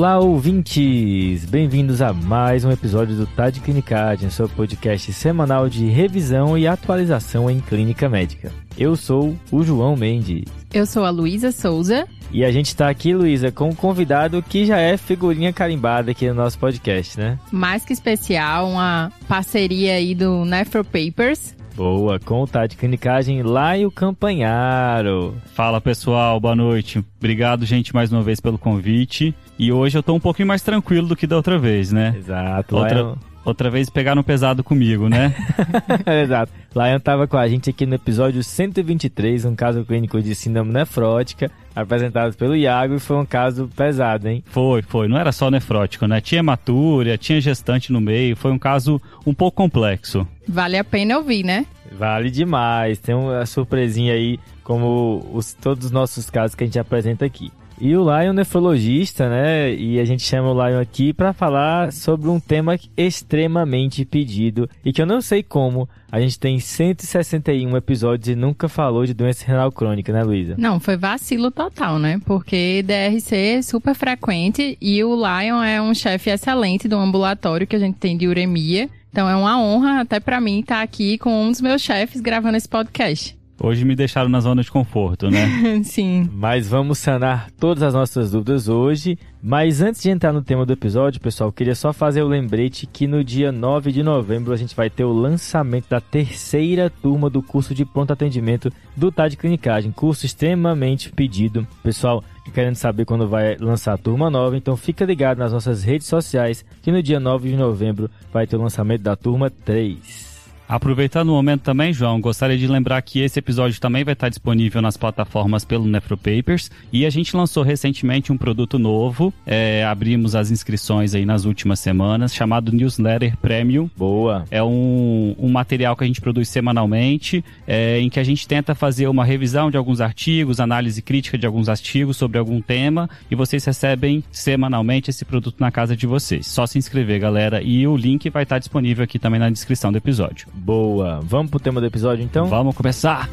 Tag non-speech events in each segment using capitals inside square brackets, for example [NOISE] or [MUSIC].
Olá, ouvintes! Bem-vindos a mais um episódio do Tá de Clinicagem, seu podcast semanal de revisão e atualização em clínica médica. Eu sou o João Mendes. Eu sou a Luísa Souza. E a gente está aqui, Luísa, com um convidado que já é figurinha carimbada aqui no nosso podcast, né? Mais que especial, uma parceria aí do Nefro Papers. Boa, com o de Clinicagem lá e o Campanharo. Fala pessoal, boa noite. Obrigado, gente, mais uma vez pelo convite. E hoje eu tô um pouquinho mais tranquilo do que da outra vez, né? Exato. Outra, Lion... outra vez pegaram pesado comigo, né? [LAUGHS] Exato. Lion tava com a gente aqui no episódio 123, um caso clínico de síndrome nefrótica, apresentado pelo Iago, e foi um caso pesado, hein? Foi, foi. Não era só nefrótico, né? Tinha hematúria, tinha gestante no meio, foi um caso um pouco complexo. Vale a pena ouvir, né? Vale demais. Tem uma surpresinha aí, como os, todos os nossos casos que a gente apresenta aqui. E o Lion nefrologista, né? E a gente chama o Lion aqui para falar sobre um tema extremamente pedido e que eu não sei como a gente tem 161 episódios e nunca falou de doença renal crônica, né, Luísa? Não, foi vacilo total, né? Porque DRC é super frequente e o Lion é um chefe excelente do ambulatório que a gente tem de uremia. Então é uma honra até para mim estar aqui com um dos meus chefes gravando esse podcast. Hoje me deixaram na zona de conforto, né? [LAUGHS] Sim. Mas vamos sanar todas as nossas dúvidas hoje. Mas antes de entrar no tema do episódio, pessoal, queria só fazer o lembrete que no dia 9 de novembro a gente vai ter o lançamento da terceira turma do curso de pronto atendimento do TAD Clinicagem. Curso extremamente pedido. Pessoal, querendo saber quando vai lançar a turma nova, então fica ligado nas nossas redes sociais que no dia 9 de novembro vai ter o lançamento da turma 3. Aproveitando o momento também, João, gostaria de lembrar que esse episódio também vai estar disponível nas plataformas pelo Nefropapers e a gente lançou recentemente um produto novo, é, abrimos as inscrições aí nas últimas semanas, chamado Newsletter Premium. Boa! É um, um material que a gente produz semanalmente, é, em que a gente tenta fazer uma revisão de alguns artigos, análise crítica de alguns artigos sobre algum tema e vocês recebem semanalmente esse produto na casa de vocês. Só se inscrever, galera, e o link vai estar disponível aqui também na descrição do episódio. Boa. Vamos pro tema do episódio então? Vamos começar!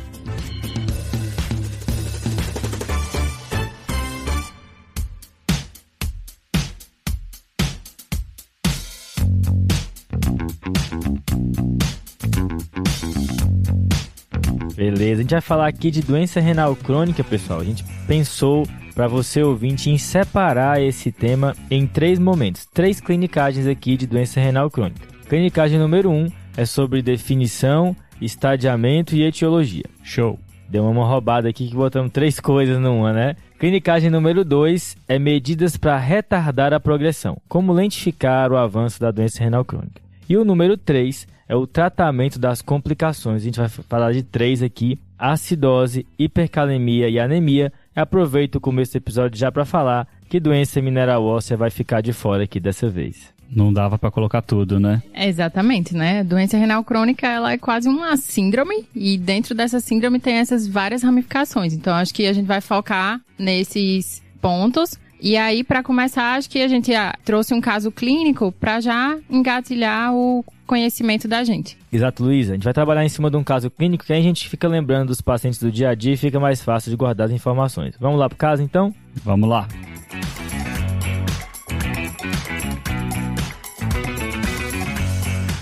Beleza, a gente vai falar aqui de doença renal crônica, pessoal. A gente pensou para você ouvinte em separar esse tema em três momentos, três clinicagens aqui de doença renal crônica. Clinicagem número 1 um é sobre definição, estadiamento e etiologia. Show! Deu uma roubada aqui que botamos três coisas numa, né? Clinicagem número 2 é medidas para retardar a progressão, como lentificar o avanço da doença renal crônica. E o número 3 é o tratamento das complicações. A gente vai falar de três aqui: acidose, hipercalemia e anemia. Aproveito o começo do episódio já para falar que doença mineral óssea vai ficar de fora aqui dessa vez. Não dava para colocar tudo, né? É exatamente, né? A doença renal crônica, ela é quase uma síndrome e dentro dessa síndrome tem essas várias ramificações. Então acho que a gente vai focar nesses pontos. E aí, para começar, acho que a gente ah, trouxe um caso clínico para já engatilhar o conhecimento da gente. Exato, Luísa. A gente vai trabalhar em cima de um caso clínico que aí a gente fica lembrando dos pacientes do dia a dia e fica mais fácil de guardar as informações. Vamos lá pro caso, então? Vamos lá.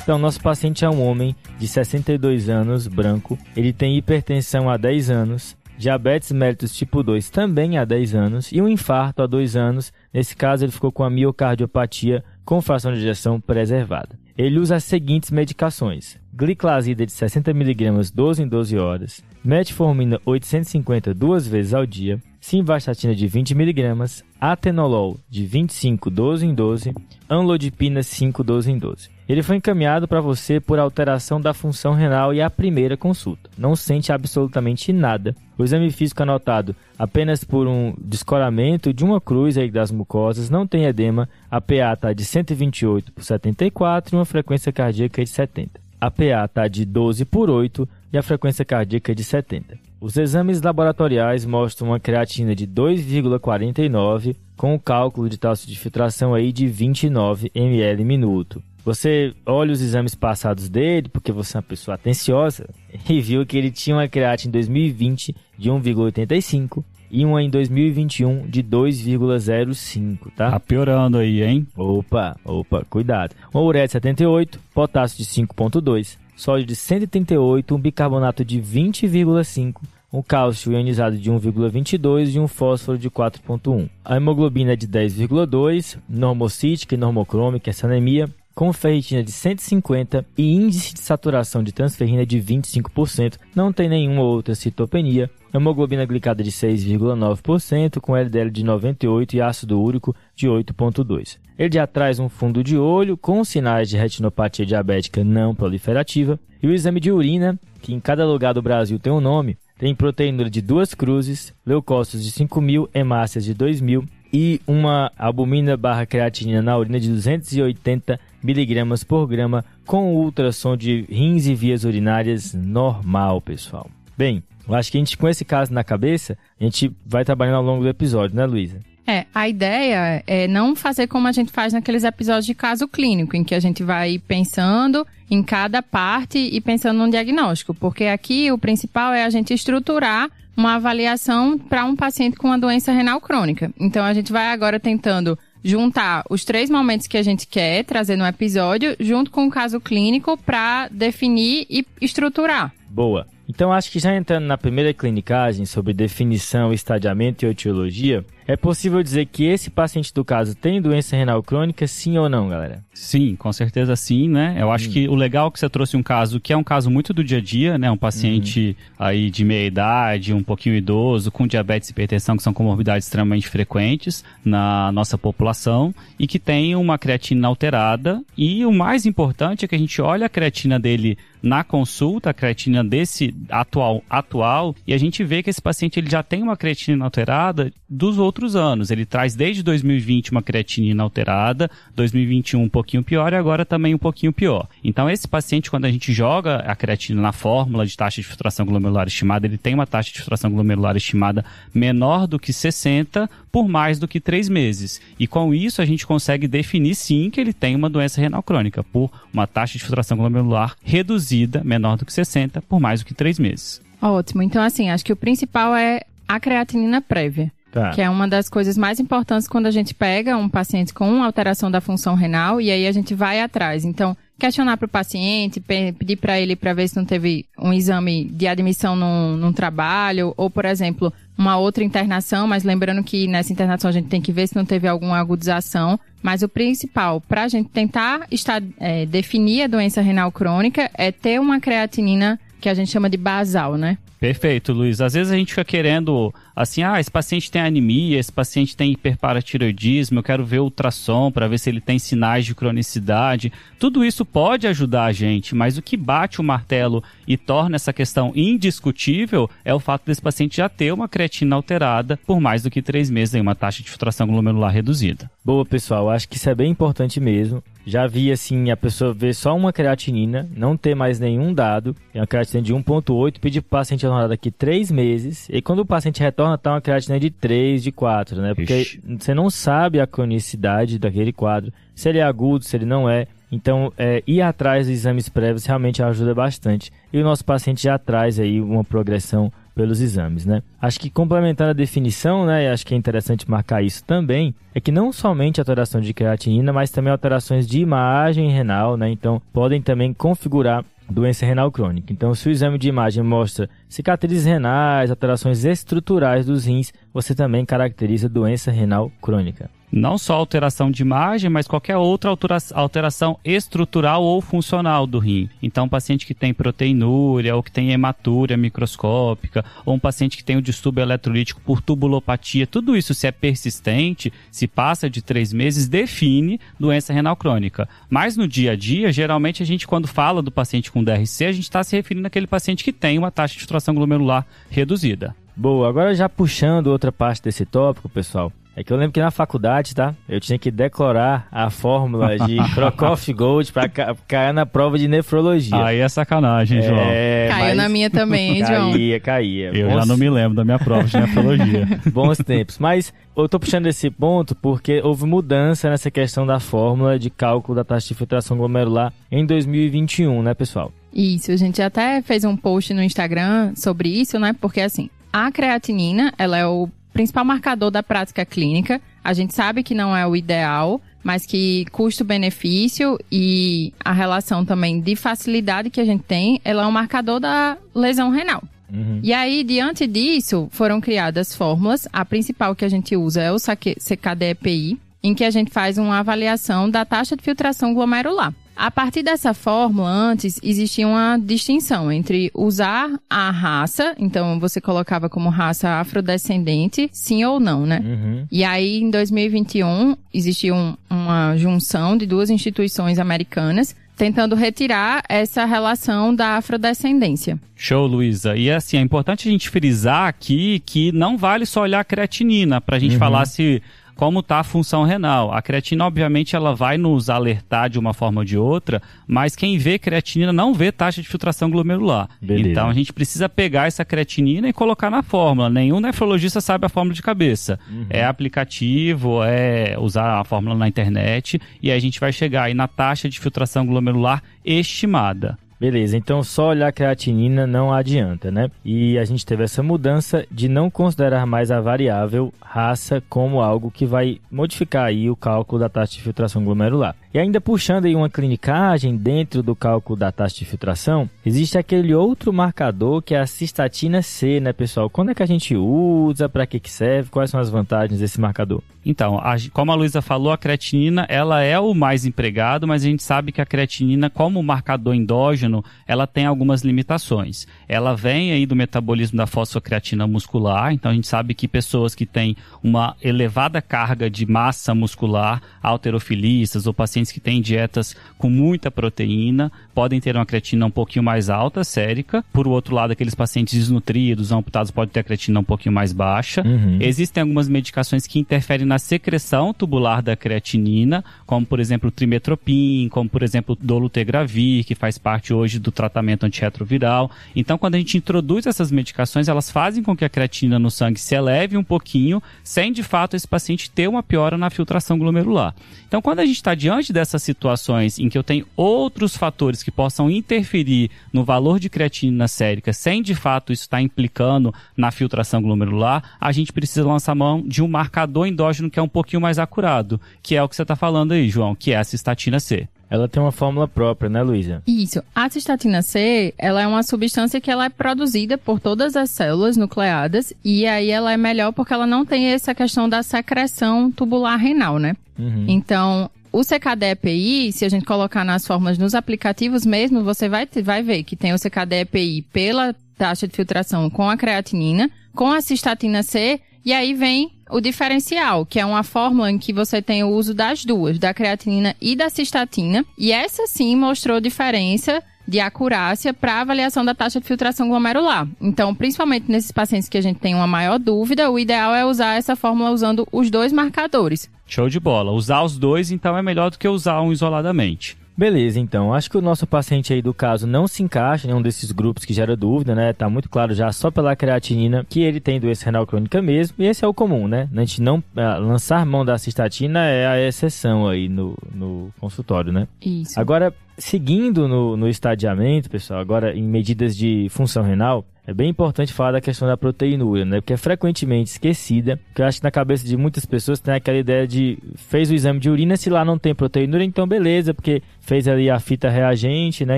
Então, nosso paciente é um homem de 62 anos, branco. Ele tem hipertensão há 10 anos, diabetes mellitus tipo 2 também há 10 anos e um infarto há 2 anos. Nesse caso, ele ficou com a miocardiopatia com fração de ejeção preservada. Ele usa as seguintes medicações: gliclazida de 60mg 12 em 12 horas, metformina 850 duas vezes ao dia, simvastatina de 20mg, atenolol de 25 12 em 12, anlodipina 5 12 em 12. Ele foi encaminhado para você por alteração da função renal e a primeira consulta. Não sente absolutamente nada. O exame físico anotado apenas por um descoramento de uma cruz aí das mucosas, não tem edema. A PA está de 128 por 74 e uma frequência cardíaca de 70. A PA está de 12 por 8 e a frequência cardíaca de 70. Os exames laboratoriais mostram uma creatina de 2,49 com o cálculo de taxa de filtração aí de 29 ml minuto. Você olha os exames passados dele, porque você é uma pessoa atenciosa, [LAUGHS] e viu que ele tinha uma creatina em 2020 de 1,85 e uma em 2021 de 2,05, tá? Tá piorando aí, hein? Opa, opa, cuidado. Um ureia de 78, potássio de 5,2, sódio de 138, um bicarbonato de 20,5, um cálcio ionizado de 1,22 e um fósforo de 4,1. A hemoglobina é de 10,2, normocítica e normocrômica, essa anemia, com ferritina de 150 e índice de saturação de transferrina de 25%, não tem nenhuma outra citopenia, hemoglobina glicada de 6,9%, com LDL de 98 e ácido úrico de 8,2. Ele já traz um fundo de olho com sinais de retinopatia diabética não proliferativa. E o exame de urina, que em cada lugar do Brasil tem um nome, tem proteína de duas cruzes, leucócitos de 5.000, hemácias de 2.000 e uma albumina barra creatinina na urina de 280 miligramas por grama com ultrassom de rins e vias urinárias normal, pessoal. Bem, acho que a gente com esse caso na cabeça, a gente vai trabalhando ao longo do episódio, né, Luísa? É, a ideia é não fazer como a gente faz naqueles episódios de caso clínico, em que a gente vai pensando em cada parte e pensando num diagnóstico, porque aqui o principal é a gente estruturar uma avaliação para um paciente com uma doença renal crônica. Então a gente vai agora tentando juntar os três momentos que a gente quer trazer no episódio, junto com o caso clínico, para definir e estruturar. Boa. Então acho que já entrando na primeira clinicagem sobre definição, estadiamento e etiologia, é possível dizer que esse paciente do caso tem doença renal crônica, sim ou não, galera? Sim, com certeza sim, né? Eu acho hum. que o legal é que você trouxe um caso que é um caso muito do dia a dia, né? Um paciente hum. aí de meia idade, um pouquinho idoso, com diabetes e hipertensão, que são comorbidades extremamente frequentes na nossa população e que tem uma creatina alterada. E o mais importante é que a gente olha a creatina dele na consulta, a creatina desse atual, atual e a gente vê que esse paciente ele já tem uma creatina alterada dos outros anos. Ele traz desde 2020 uma creatina alterada, 2021 um pouquinho pior e agora também um pouquinho pior. Então esse paciente, quando a gente joga a creatina na fórmula de taxa de filtração glomerular estimada, ele tem uma taxa de filtração glomerular estimada menor do que 60 por mais do que 3 meses. E com isso a gente consegue definir sim que ele tem uma doença renal crônica por uma taxa de filtração glomerular reduzida, menor do que 60 por mais do que 3 meses. Ótimo. Então, assim, acho que o principal é a creatinina prévia. Tá. Que é uma das coisas mais importantes quando a gente pega um paciente com alteração da função renal e aí a gente vai atrás. Então, questionar para o paciente, pedir para ele para ver se não teve um exame de admissão num, num, trabalho, ou, por exemplo, uma outra internação, mas lembrando que nessa internação a gente tem que ver se não teve alguma agudização. Mas o principal, para a gente tentar estar, é, definir a doença renal crônica, é ter uma creatinina que a gente chama de basal, né? Perfeito, Luiz. Às vezes a gente fica querendo, assim, ah, esse paciente tem anemia, esse paciente tem hiperparatiroidismo, eu quero ver ultrassom para ver se ele tem sinais de cronicidade. Tudo isso pode ajudar a gente, mas o que bate o martelo e torna essa questão indiscutível é o fato desse paciente já ter uma creatina alterada por mais do que três meses em uma taxa de filtração glomerular reduzida. Boa, pessoal. Acho que isso é bem importante mesmo. Já vi assim, a pessoa ver só uma creatinina, não ter mais nenhum dado, é uma creatina de 1.8, pedir para o paciente retornar daqui 3 meses, e quando o paciente retorna, tá uma creatina de 3, de 4, né? Porque Ixi. você não sabe a cronicidade daquele quadro, se ele é agudo, se ele não é. Então, é, ir atrás dos exames prévios realmente ajuda bastante. E o nosso paciente já traz aí uma progressão pelos exames, né? Acho que complementando a definição, né, e acho que é interessante marcar isso também, é que não somente alteração de creatinina, mas também alterações de imagem renal, né? Então, podem também configurar doença renal crônica. Então, se o exame de imagem mostra cicatrizes renais, alterações estruturais dos rins, você também caracteriza doença renal crônica não só alteração de imagem, mas qualquer outra alteração estrutural ou funcional do rim. Então, um paciente que tem proteinúria ou que tem hematúria microscópica, ou um paciente que tem o distúrbio eletrolítico por tubulopatia, tudo isso, se é persistente, se passa de três meses, define doença renal crônica. Mas no dia a dia, geralmente a gente, quando fala do paciente com DRC, a gente está se referindo àquele paciente que tem uma taxa de filtração glomerular reduzida. Boa, agora já puxando outra parte desse tópico, pessoal. É que eu lembro que na faculdade, tá? Eu tinha que decorar a fórmula de [LAUGHS] Krokoff Gold pra cair na prova de nefrologia. Aí é sacanagem, João. É, Caiu na minha também, hein, João? Caía, caía. Eu Bons... já não me lembro da minha prova de nefrologia. [LAUGHS] Bons tempos. Mas eu tô puxando esse ponto porque houve mudança nessa questão da fórmula de cálculo da taxa de filtração glomerular em 2021, né, pessoal? Isso, a gente até fez um post no Instagram sobre isso, né? Porque assim, a creatinina, ela é o principal marcador da prática clínica. A gente sabe que não é o ideal, mas que custo-benefício e a relação também de facilidade que a gente tem, ela é um marcador da lesão renal. Uhum. E aí, diante disso, foram criadas fórmulas. A principal que a gente usa é o CKD-EPI, em que a gente faz uma avaliação da taxa de filtração glomerular. A partir dessa fórmula, antes existia uma distinção entre usar a raça, então você colocava como raça afrodescendente, sim ou não, né? Uhum. E aí, em 2021, existiu um, uma junção de duas instituições americanas tentando retirar essa relação da afrodescendência. Show, Luísa. E assim, é importante a gente frisar aqui que não vale só olhar a creatinina para a gente uhum. falar se como está a função renal. A creatina, obviamente, ela vai nos alertar de uma forma ou de outra, mas quem vê creatinina não vê taxa de filtração glomerular. Beleza. Então a gente precisa pegar essa creatinina e colocar na fórmula. Nenhum nefrologista sabe a fórmula de cabeça. Uhum. É aplicativo, é usar a fórmula na internet e a gente vai chegar aí na taxa de filtração glomerular estimada. Beleza, então só olhar creatinina não adianta, né? E a gente teve essa mudança de não considerar mais a variável raça como algo que vai modificar aí o cálculo da taxa de filtração glomerular. E ainda puxando aí uma clinicagem dentro do cálculo da taxa de filtração, existe aquele outro marcador que é a cistatina C, né, pessoal? Quando é que a gente usa, para que que serve, quais são as vantagens desse marcador? Então, a, como a Luísa falou, a creatinina, ela é o mais empregado, mas a gente sabe que a creatinina, como marcador endógeno, ela tem algumas limitações. Ela vem aí do metabolismo da fosfocreatina muscular, então a gente sabe que pessoas que têm uma elevada carga de massa muscular, alterofilistas ou pacientes pacientes que têm dietas com muita proteína podem ter uma creatina um pouquinho mais alta, sérica. Por outro lado, aqueles pacientes desnutridos, amputados, podem ter a creatina um pouquinho mais baixa. Uhum. Existem algumas medicações que interferem na secreção tubular da creatinina, como por exemplo o trimetropin, como por exemplo o dolutegravir, que faz parte hoje do tratamento antirretroviral. Então, quando a gente introduz essas medicações, elas fazem com que a creatina no sangue se eleve um pouquinho, sem de fato esse paciente ter uma piora na filtração glomerular. Então, quando a gente está diante dessas situações em que eu tenho outros fatores que possam interferir no valor de creatinina sérica, sem de fato isso estar tá implicando na filtração glomerular, a gente precisa lançar mão de um marcador endógeno que é um pouquinho mais acurado, que é o que você está falando aí, João, que é a cistatina C. Ela tem uma fórmula própria, né, Luísa? Isso. A cistatina C, ela é uma substância que ela é produzida por todas as células nucleadas e aí ela é melhor porque ela não tem essa questão da secreção tubular renal, né? Uhum. Então, o CKD-EPI, se a gente colocar nas formas nos aplicativos mesmo, você vai, vai ver que tem o CKD-EPI pela taxa de filtração com a creatinina, com a cistatina C, e aí vem o diferencial, que é uma fórmula em que você tem o uso das duas, da creatinina e da cistatina, e essa sim mostrou diferença de acurácia para avaliação da taxa de filtração glomerular. Então, principalmente nesses pacientes que a gente tem uma maior dúvida, o ideal é usar essa fórmula usando os dois marcadores. Show de bola. Usar os dois, então, é melhor do que usar um isoladamente. Beleza, então. Acho que o nosso paciente aí do caso não se encaixa em um desses grupos que gera dúvida, né? Tá muito claro já só pela creatinina que ele tem doença renal crônica mesmo. E esse é o comum, né? A gente não uh, lançar mão da cistatina é a exceção aí no, no consultório, né? Isso. Agora, seguindo no, no estadiamento, pessoal, agora em medidas de função renal, é bem importante falar da questão da proteinúria, né? Porque é frequentemente esquecida. Porque eu acho que na cabeça de muitas pessoas tem aquela ideia de fez o exame de urina, se lá não tem proteinúria, então beleza, porque fez ali a fita reagente, né?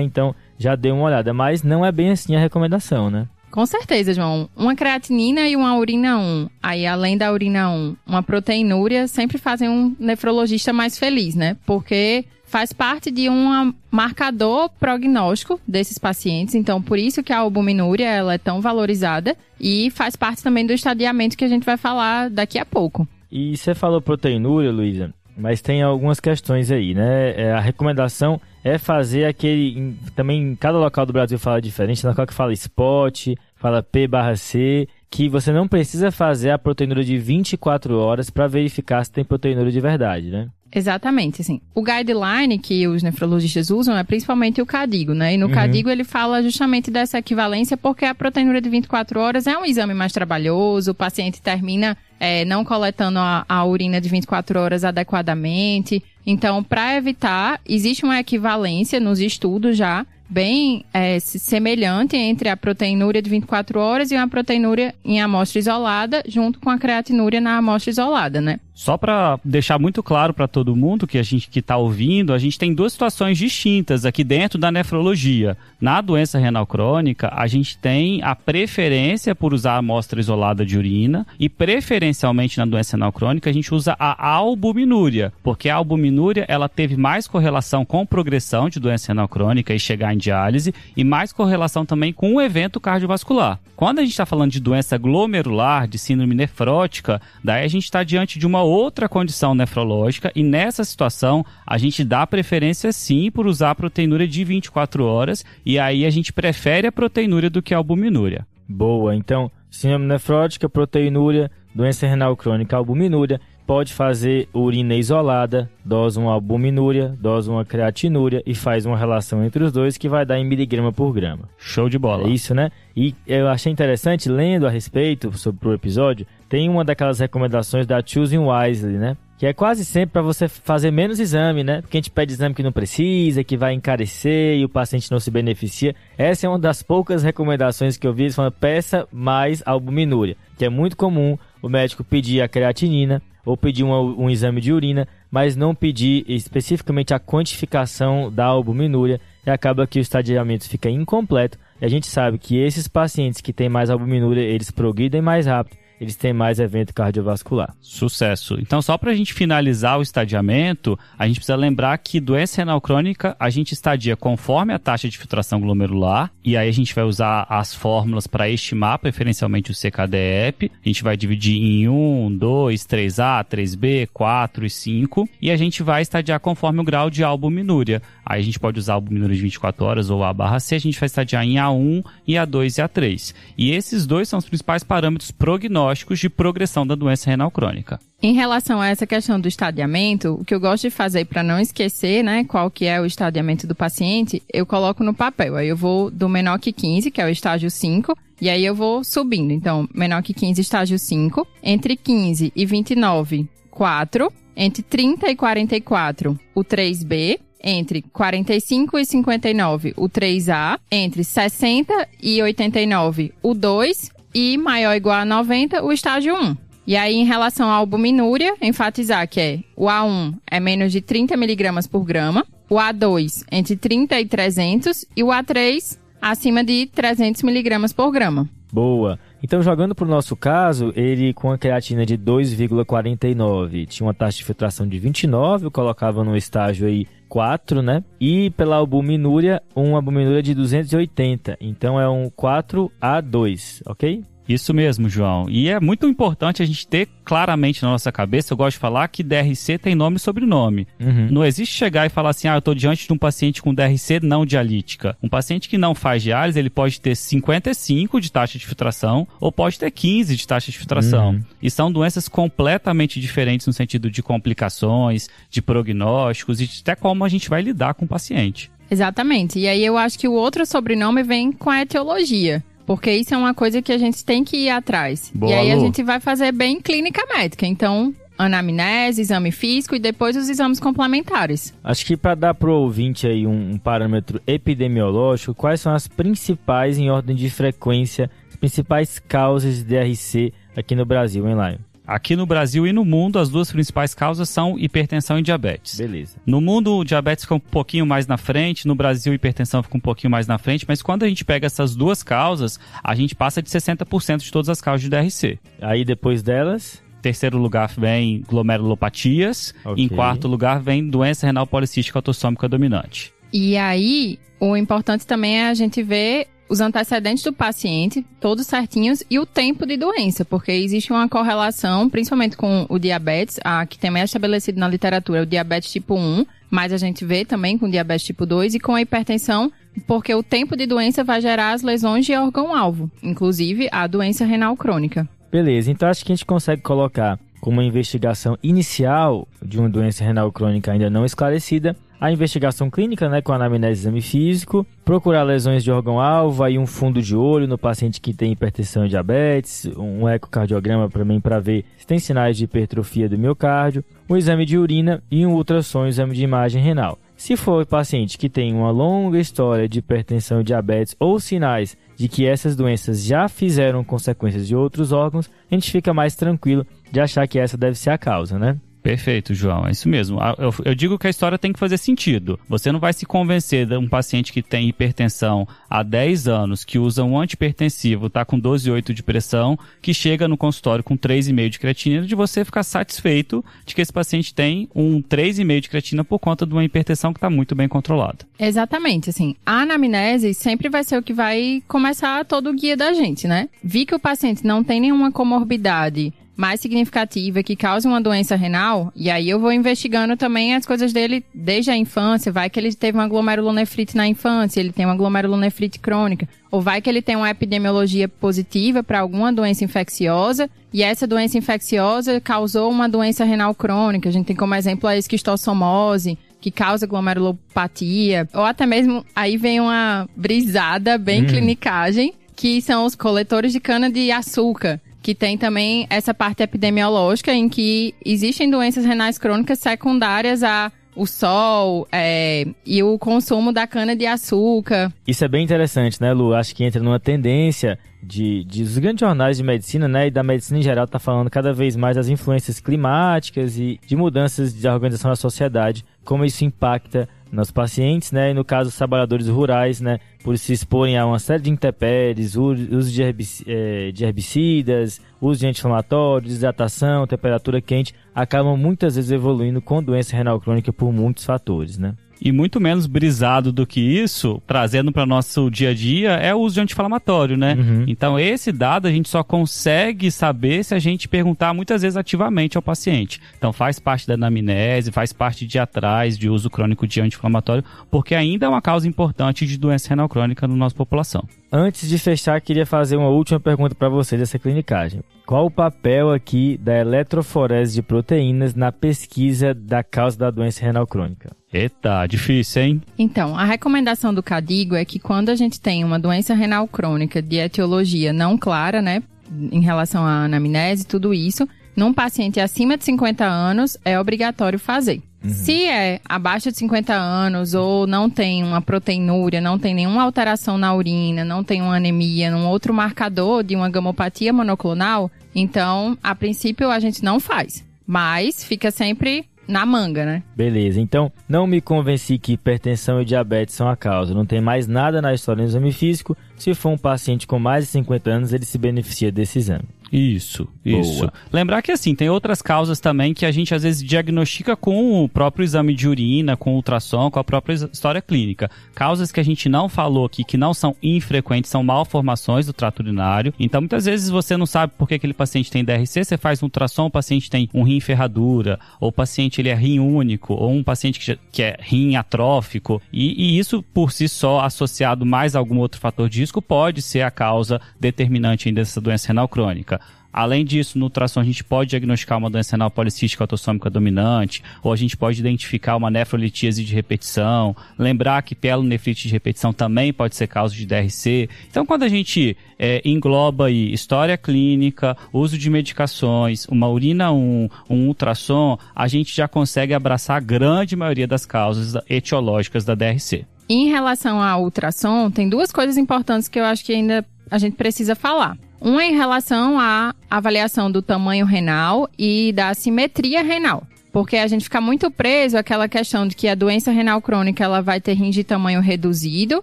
Então já deu uma olhada. Mas não é bem assim a recomendação, né? Com certeza, João. Uma creatinina e uma urina 1. Aí, além da urina 1, uma proteinúria sempre fazem um nefrologista mais feliz, né? Porque faz parte de um marcador prognóstico desses pacientes. Então, por isso que a albuminúria ela é tão valorizada e faz parte também do estadiamento que a gente vai falar daqui a pouco. E você falou proteinúria, Luísa, mas tem algumas questões aí, né? É, a recomendação é fazer aquele. Também em cada local do Brasil fala diferente, na local que fala spot, fala P barra C, que você não precisa fazer a proteinúria de 24 horas para verificar se tem proteinúria de verdade, né? Exatamente, assim. O guideline que os nefrologistas usam é principalmente o CADIGO, né? E no uhum. CADIGO ele fala justamente dessa equivalência porque a proteinúria de 24 horas é um exame mais trabalhoso, o paciente termina é, não coletando a, a urina de 24 horas adequadamente. Então, para evitar, existe uma equivalência nos estudos já bem é, semelhante entre a proteinúria de 24 horas e uma proteinúria em amostra isolada, junto com a creatinúria na amostra isolada, né? Só para deixar muito claro para todo mundo que a gente que está ouvindo, a gente tem duas situações distintas aqui dentro da nefrologia. Na doença renal crônica, a gente tem a preferência por usar a amostra isolada de urina e preferencialmente na doença renal crônica a gente usa a albuminúria, porque a albuminúria ela teve mais correlação com progressão de doença renal crônica e chegar em diálise e mais correlação também com o evento cardiovascular. Quando a gente está falando de doença glomerular, de síndrome nefrótica, daí a gente está diante de uma outra condição nefrológica e nessa situação a gente dá preferência sim por usar a proteinúria de 24 horas e aí a gente prefere a proteinúria do que a albuminúria. Boa, então, síndrome nefrótica, proteinúria, doença renal crônica, albuminúria, pode fazer urina isolada, dosa uma albuminúria, dosa uma creatinúria e faz uma relação entre os dois que vai dar em miligrama por grama. Show de bola. É isso, né? E eu achei interessante, lendo a respeito sobre o episódio, tem uma daquelas recomendações da Choosing Wisely, né? Que é quase sempre para você fazer menos exame, né? Porque a gente pede exame que não precisa, que vai encarecer e o paciente não se beneficia. Essa é uma das poucas recomendações que eu vi, falando peça mais albuminúria, que é muito comum o médico pedir a creatinina ou pedir um, um exame de urina, mas não pedir especificamente a quantificação da albuminúria e acaba que o estadiamento fica incompleto. E a gente sabe que esses pacientes que têm mais albuminúria, eles progridem mais rápido eles têm mais evento cardiovascular. Sucesso. Então, só para a gente finalizar o estadiamento, a gente precisa lembrar que doença renal crônica a gente estadia conforme a taxa de filtração glomerular, e aí a gente vai usar as fórmulas para estimar preferencialmente o CKDEP. A gente vai dividir em 1, 2, 3A, 3B, 4 e 5, e a gente vai estadiar conforme o grau de albuminúria. Aí a gente pode usar albuminúria de 24 horas ou A barra C, a gente vai estadiar em A1 e A2 e A3. E esses dois são os principais parâmetros prognósticos diagnósticos de progressão da doença renal crônica. Em relação a essa questão do estadiamento, o que eu gosto de fazer para não esquecer, né, qual que é o estadiamento do paciente, eu coloco no papel. Aí eu vou do menor que 15, que é o estágio 5, e aí eu vou subindo. Então, menor que 15, estágio 5, entre 15 e 29, 4, entre 30 e 44, o 3B, entre 45 e 59, o 3A, entre 60 e 89, o 2 e maior ou igual a 90, o estágio 1. E aí, em relação à albuminúria, enfatizar que é o A1 é menos de 30 miligramas por grama, o A2 entre 30 e 300 e o A3 acima de 300 miligramas por grama. Boa. Então, jogando para o nosso caso, ele com a creatina de 2,49 tinha uma taxa de filtração de 29, eu colocava no estágio aí 4, né? E pela albuminúria, uma albuminúria de 280. Então é um 4A2, ok? Isso mesmo, João. E é muito importante a gente ter claramente na nossa cabeça, eu gosto de falar que DRC tem nome e sobrenome. Uhum. Não existe chegar e falar assim, ah, eu estou diante de um paciente com DRC não dialítica. Um paciente que não faz diálise, ele pode ter 55 de taxa de filtração ou pode ter 15 de taxa de filtração. Uhum. E são doenças completamente diferentes no sentido de complicações, de prognósticos e até como a gente vai lidar com o paciente. Exatamente. E aí eu acho que o outro sobrenome vem com a etiologia. Porque isso é uma coisa que a gente tem que ir atrás. Boa, e aí Lu. a gente vai fazer bem clínica médica. Então, anamnese, exame físico e depois os exames complementares. Acho que para dar para o ouvinte aí um, um, parâmetro epidemiológico, quais são as principais em ordem de frequência, as principais causas de DRC aqui no Brasil, hein, Lion? Aqui no Brasil e no mundo, as duas principais causas são hipertensão e diabetes. Beleza. No mundo, o diabetes fica um pouquinho mais na frente, no Brasil, a hipertensão fica um pouquinho mais na frente, mas quando a gente pega essas duas causas, a gente passa de 60% de todas as causas de DRC. Aí depois delas? terceiro lugar vem glomerulopatias. Okay. Em quarto lugar vem doença renal policística autossômica dominante. E aí, o importante também é a gente ver os antecedentes do paciente, todos certinhos, e o tempo de doença, porque existe uma correlação, principalmente com o diabetes, a que também é estabelecido na literatura, o diabetes tipo 1, mas a gente vê também com diabetes tipo 2 e com a hipertensão, porque o tempo de doença vai gerar as lesões de órgão-alvo, inclusive a doença renal crônica. Beleza, então acho que a gente consegue colocar como uma investigação inicial de uma doença renal crônica ainda não esclarecida, a investigação clínica, né, com anamnese e exame físico, procurar lesões de órgão-alvo, aí um fundo de olho no paciente que tem hipertensão e diabetes, um ecocardiograma para mim para ver se tem sinais de hipertrofia do miocárdio, um exame de urina e um ultrassom, um exame de imagem renal. Se for paciente que tem uma longa história de hipertensão e diabetes ou sinais de que essas doenças já fizeram consequências de outros órgãos, a gente fica mais tranquilo de achar que essa deve ser a causa, né? Perfeito, João. É isso mesmo. Eu, eu, digo que a história tem que fazer sentido. Você não vai se convencer de um paciente que tem hipertensão há 10 anos, que usa um antipertensivo, está com 12,8 de pressão, que chega no consultório com 3,5 de creatinina, de você ficar satisfeito de que esse paciente tem um 3,5 de creatina por conta de uma hipertensão que está muito bem controlada. Exatamente. Assim, a anamnese sempre vai ser o que vai começar todo o guia da gente, né? Vi que o paciente não tem nenhuma comorbidade mais significativa que causa uma doença renal, e aí eu vou investigando também as coisas dele desde a infância, vai que ele teve uma glomerulonefrite na infância, ele tem uma glomerulonefrite crônica, ou vai que ele tem uma epidemiologia positiva para alguma doença infecciosa, e essa doença infecciosa causou uma doença renal crônica. A gente tem como exemplo a esquistossomose, que causa glomerulopatia, ou até mesmo aí vem uma brisada bem hum. clinicagem, que são os coletores de cana de açúcar que tem também essa parte epidemiológica em que existem doenças renais crônicas secundárias a o sol é, e o consumo da cana-de-açúcar. Isso é bem interessante, né, Lu? Acho que entra numa tendência de, de os grandes jornais de medicina, né, e da medicina em geral, tá falando cada vez mais das influências climáticas e de mudanças de organização da sociedade, como isso impacta nos pacientes, né, e no caso os trabalhadores rurais, né, por se exporem a uma série de intempéries, uso de, eh, de herbicidas, uso de anti-inflamatórios, desidratação, temperatura quente, acabam muitas vezes evoluindo com doença renal crônica por muitos fatores, né? E muito menos brisado do que isso, trazendo para nosso dia a dia, é o uso de anti-inflamatório, né? Uhum. Então, esse dado a gente só consegue saber se a gente perguntar muitas vezes ativamente ao paciente. Então, faz parte da anamnese, faz parte de atrás de uso crônico de anti-inflamatório, porque ainda é uma causa importante de doença renal crônica na nossa população. Antes de fechar, queria fazer uma última pergunta para vocês dessa clinicagem. Qual o papel aqui da eletroforese de proteínas na pesquisa da causa da doença renal crônica? Eita, difícil, hein? Então, a recomendação do CADIGO é que quando a gente tem uma doença renal crônica de etiologia não clara, né, em relação à anamnese e tudo isso, num paciente acima de 50 anos, é obrigatório fazer. Uhum. Se é abaixo de 50 anos ou não tem uma proteinúria, não tem nenhuma alteração na urina, não tem uma anemia, um outro marcador de uma gamopatia monoclonal, então, a princípio, a gente não faz. Mas fica sempre na manga, né? Beleza, então não me convenci que hipertensão e diabetes são a causa. Não tem mais nada na história do exame físico. Se for um paciente com mais de 50 anos, ele se beneficia desse exame. Isso, isso. Boa. Lembrar que assim, tem outras causas também que a gente às vezes diagnostica com o próprio exame de urina, com ultrassom, com a própria história clínica. Causas que a gente não falou aqui, que não são infrequentes, são malformações do trato urinário. Então, muitas vezes você não sabe por que aquele paciente tem DRC, você faz um ultrassom, o paciente tem um rim ferradura, ou o paciente ele é rim único, ou um paciente que, que é rim atrófico. E, e isso por si só, associado mais a algum outro fator de risco, pode ser a causa determinante dessa doença renal crônica. Além disso, no ultrassom a gente pode diagnosticar uma doença renal policística autossômica dominante, ou a gente pode identificar uma nefrolitíase de repetição, lembrar que pielonefrite de repetição também pode ser causa de DRC. Então, quando a gente é, engloba aí história clínica, uso de medicações, uma urina 1, um ultrassom, a gente já consegue abraçar a grande maioria das causas etiológicas da DRC. Em relação ao ultrassom, tem duas coisas importantes que eu acho que ainda a gente precisa falar. Uma em relação à avaliação do tamanho renal e da simetria renal. Porque a gente fica muito preso àquela questão de que a doença renal crônica ela vai ter rim de tamanho reduzido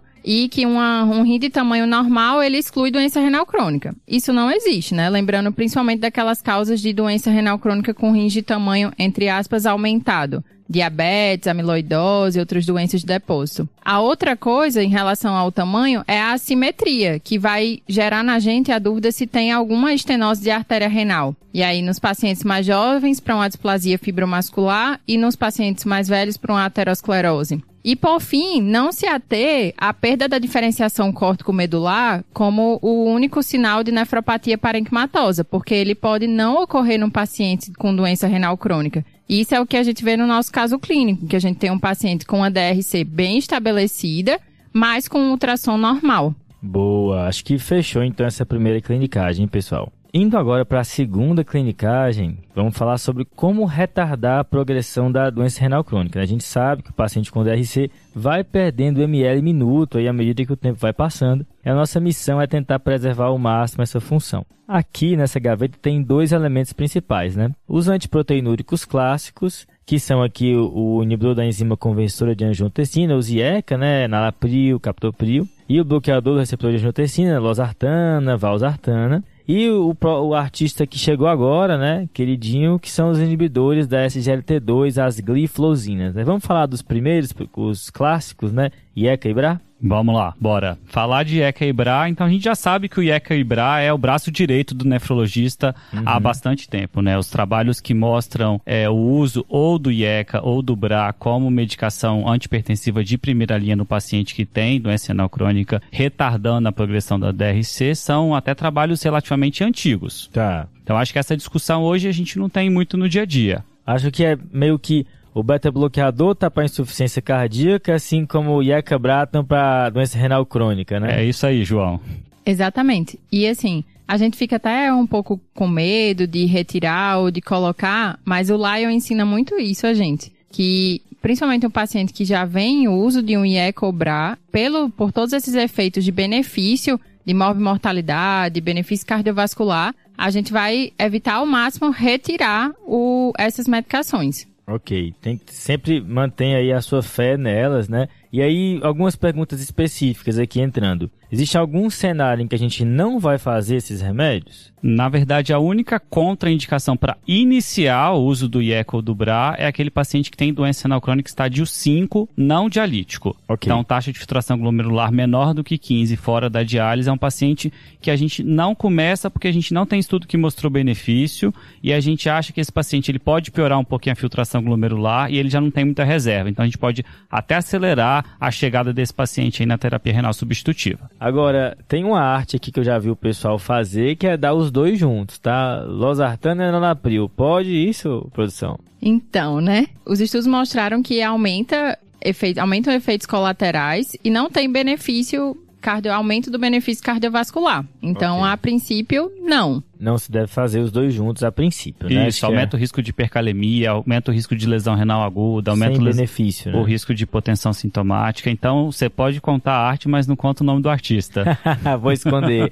e que uma, um rim de tamanho normal ele exclui doença renal crônica. Isso não existe, né? Lembrando principalmente daquelas causas de doença renal crônica com rins de tamanho, entre aspas, aumentado diabetes, amiloidose e outras doenças de depósito. A outra coisa em relação ao tamanho é a assimetria, que vai gerar na gente a dúvida se tem alguma estenose de artéria renal. E aí, nos pacientes mais jovens, para uma displasia fibromuscular e nos pacientes mais velhos, para uma aterosclerose. E, por fim, não se ater à perda da diferenciação córtico-medular como o único sinal de nefropatia parenquimatosa, porque ele pode não ocorrer num paciente com doença renal crônica. Isso é o que a gente vê no nosso caso clínico, que a gente tem um paciente com a DRC bem estabelecida, mas com um ultrassom normal. Boa, acho que fechou então essa primeira clinicagem, pessoal. Indo agora para a segunda clinicagem, vamos falar sobre como retardar a progressão da doença renal crônica. A gente sabe que o paciente com DRC vai perdendo ml minuto aí à medida que o tempo vai passando. E a nossa missão é tentar preservar ao máximo essa função. Aqui nessa gaveta tem dois elementos principais, né? Os antiproteinúricos clássicos, que são aqui o, inibidor da enzima conversora de angiotensina, o ZIECA, né, nalapril, captopril, e o bloqueador do receptor de angiotensina, losartana, valsartana. E o, o, artista que chegou agora, né, queridinho, que são os inibidores da SGLT2, as gliflosinas. Né? Vamos falar dos primeiros, os clássicos, né, IECA e BRA? Vamos lá, bora. Falar de IECA e BRA, então a gente já sabe que o IECA e BRA é o braço direito do nefrologista uhum. há bastante tempo, né? Os trabalhos que mostram é, o uso ou do IECA ou do BRA como medicação antipertensiva de primeira linha no paciente que tem doença renal crônica, retardando a progressão da DRC, são até trabalhos relativamente antigos. Tá. Então acho que essa discussão hoje a gente não tem muito no dia a dia. Acho que é meio que o beta-bloqueador está para insuficiência cardíaca, assim como o Iacabratam para doença renal crônica, né? É isso aí, João. Exatamente. E assim, a gente fica até um pouco com medo de retirar ou de colocar, mas o Lion ensina muito isso a gente. Que principalmente um paciente que já vem o uso de um IECOBRA, pelo, por todos esses efeitos de benefício, de mortalidade, benefício cardiovascular, a gente vai evitar ao máximo retirar o, essas medicações. Ok, tem sempre manter aí a sua fé nelas, né? E aí, algumas perguntas específicas aqui entrando. Existe algum cenário em que a gente não vai fazer esses remédios? Na verdade, a única contraindicação para iniciar o uso do IECA ou do BRA é aquele paciente que tem doença renal crônica estádio 5, não dialítico. Okay. Então, taxa de filtração glomerular menor do que 15 fora da diálise é um paciente que a gente não começa porque a gente não tem estudo que mostrou benefício e a gente acha que esse paciente ele pode piorar um pouquinho a filtração glomerular e ele já não tem muita reserva. Então, a gente pode até acelerar a chegada desse paciente aí na terapia renal substitutiva. Agora, tem uma arte aqui que eu já vi o pessoal fazer que é dar os dois juntos, tá? Losartana e Nanapril. Pode isso, produção? Então, né? Os estudos mostraram que aumenta efeitos, aumentam efeitos colaterais e não tem benefício cardio, aumento do benefício cardiovascular. Então, okay. a princípio, não. Não se deve fazer os dois juntos a princípio, né? Isso, aumenta é... o risco de hipercalemia, aumenta o risco de lesão renal aguda, aumenta Sem o, benefício, né? o risco de hipotensão sintomática. Então, você pode contar a arte, mas não conta o nome do artista. [LAUGHS] Vou esconder.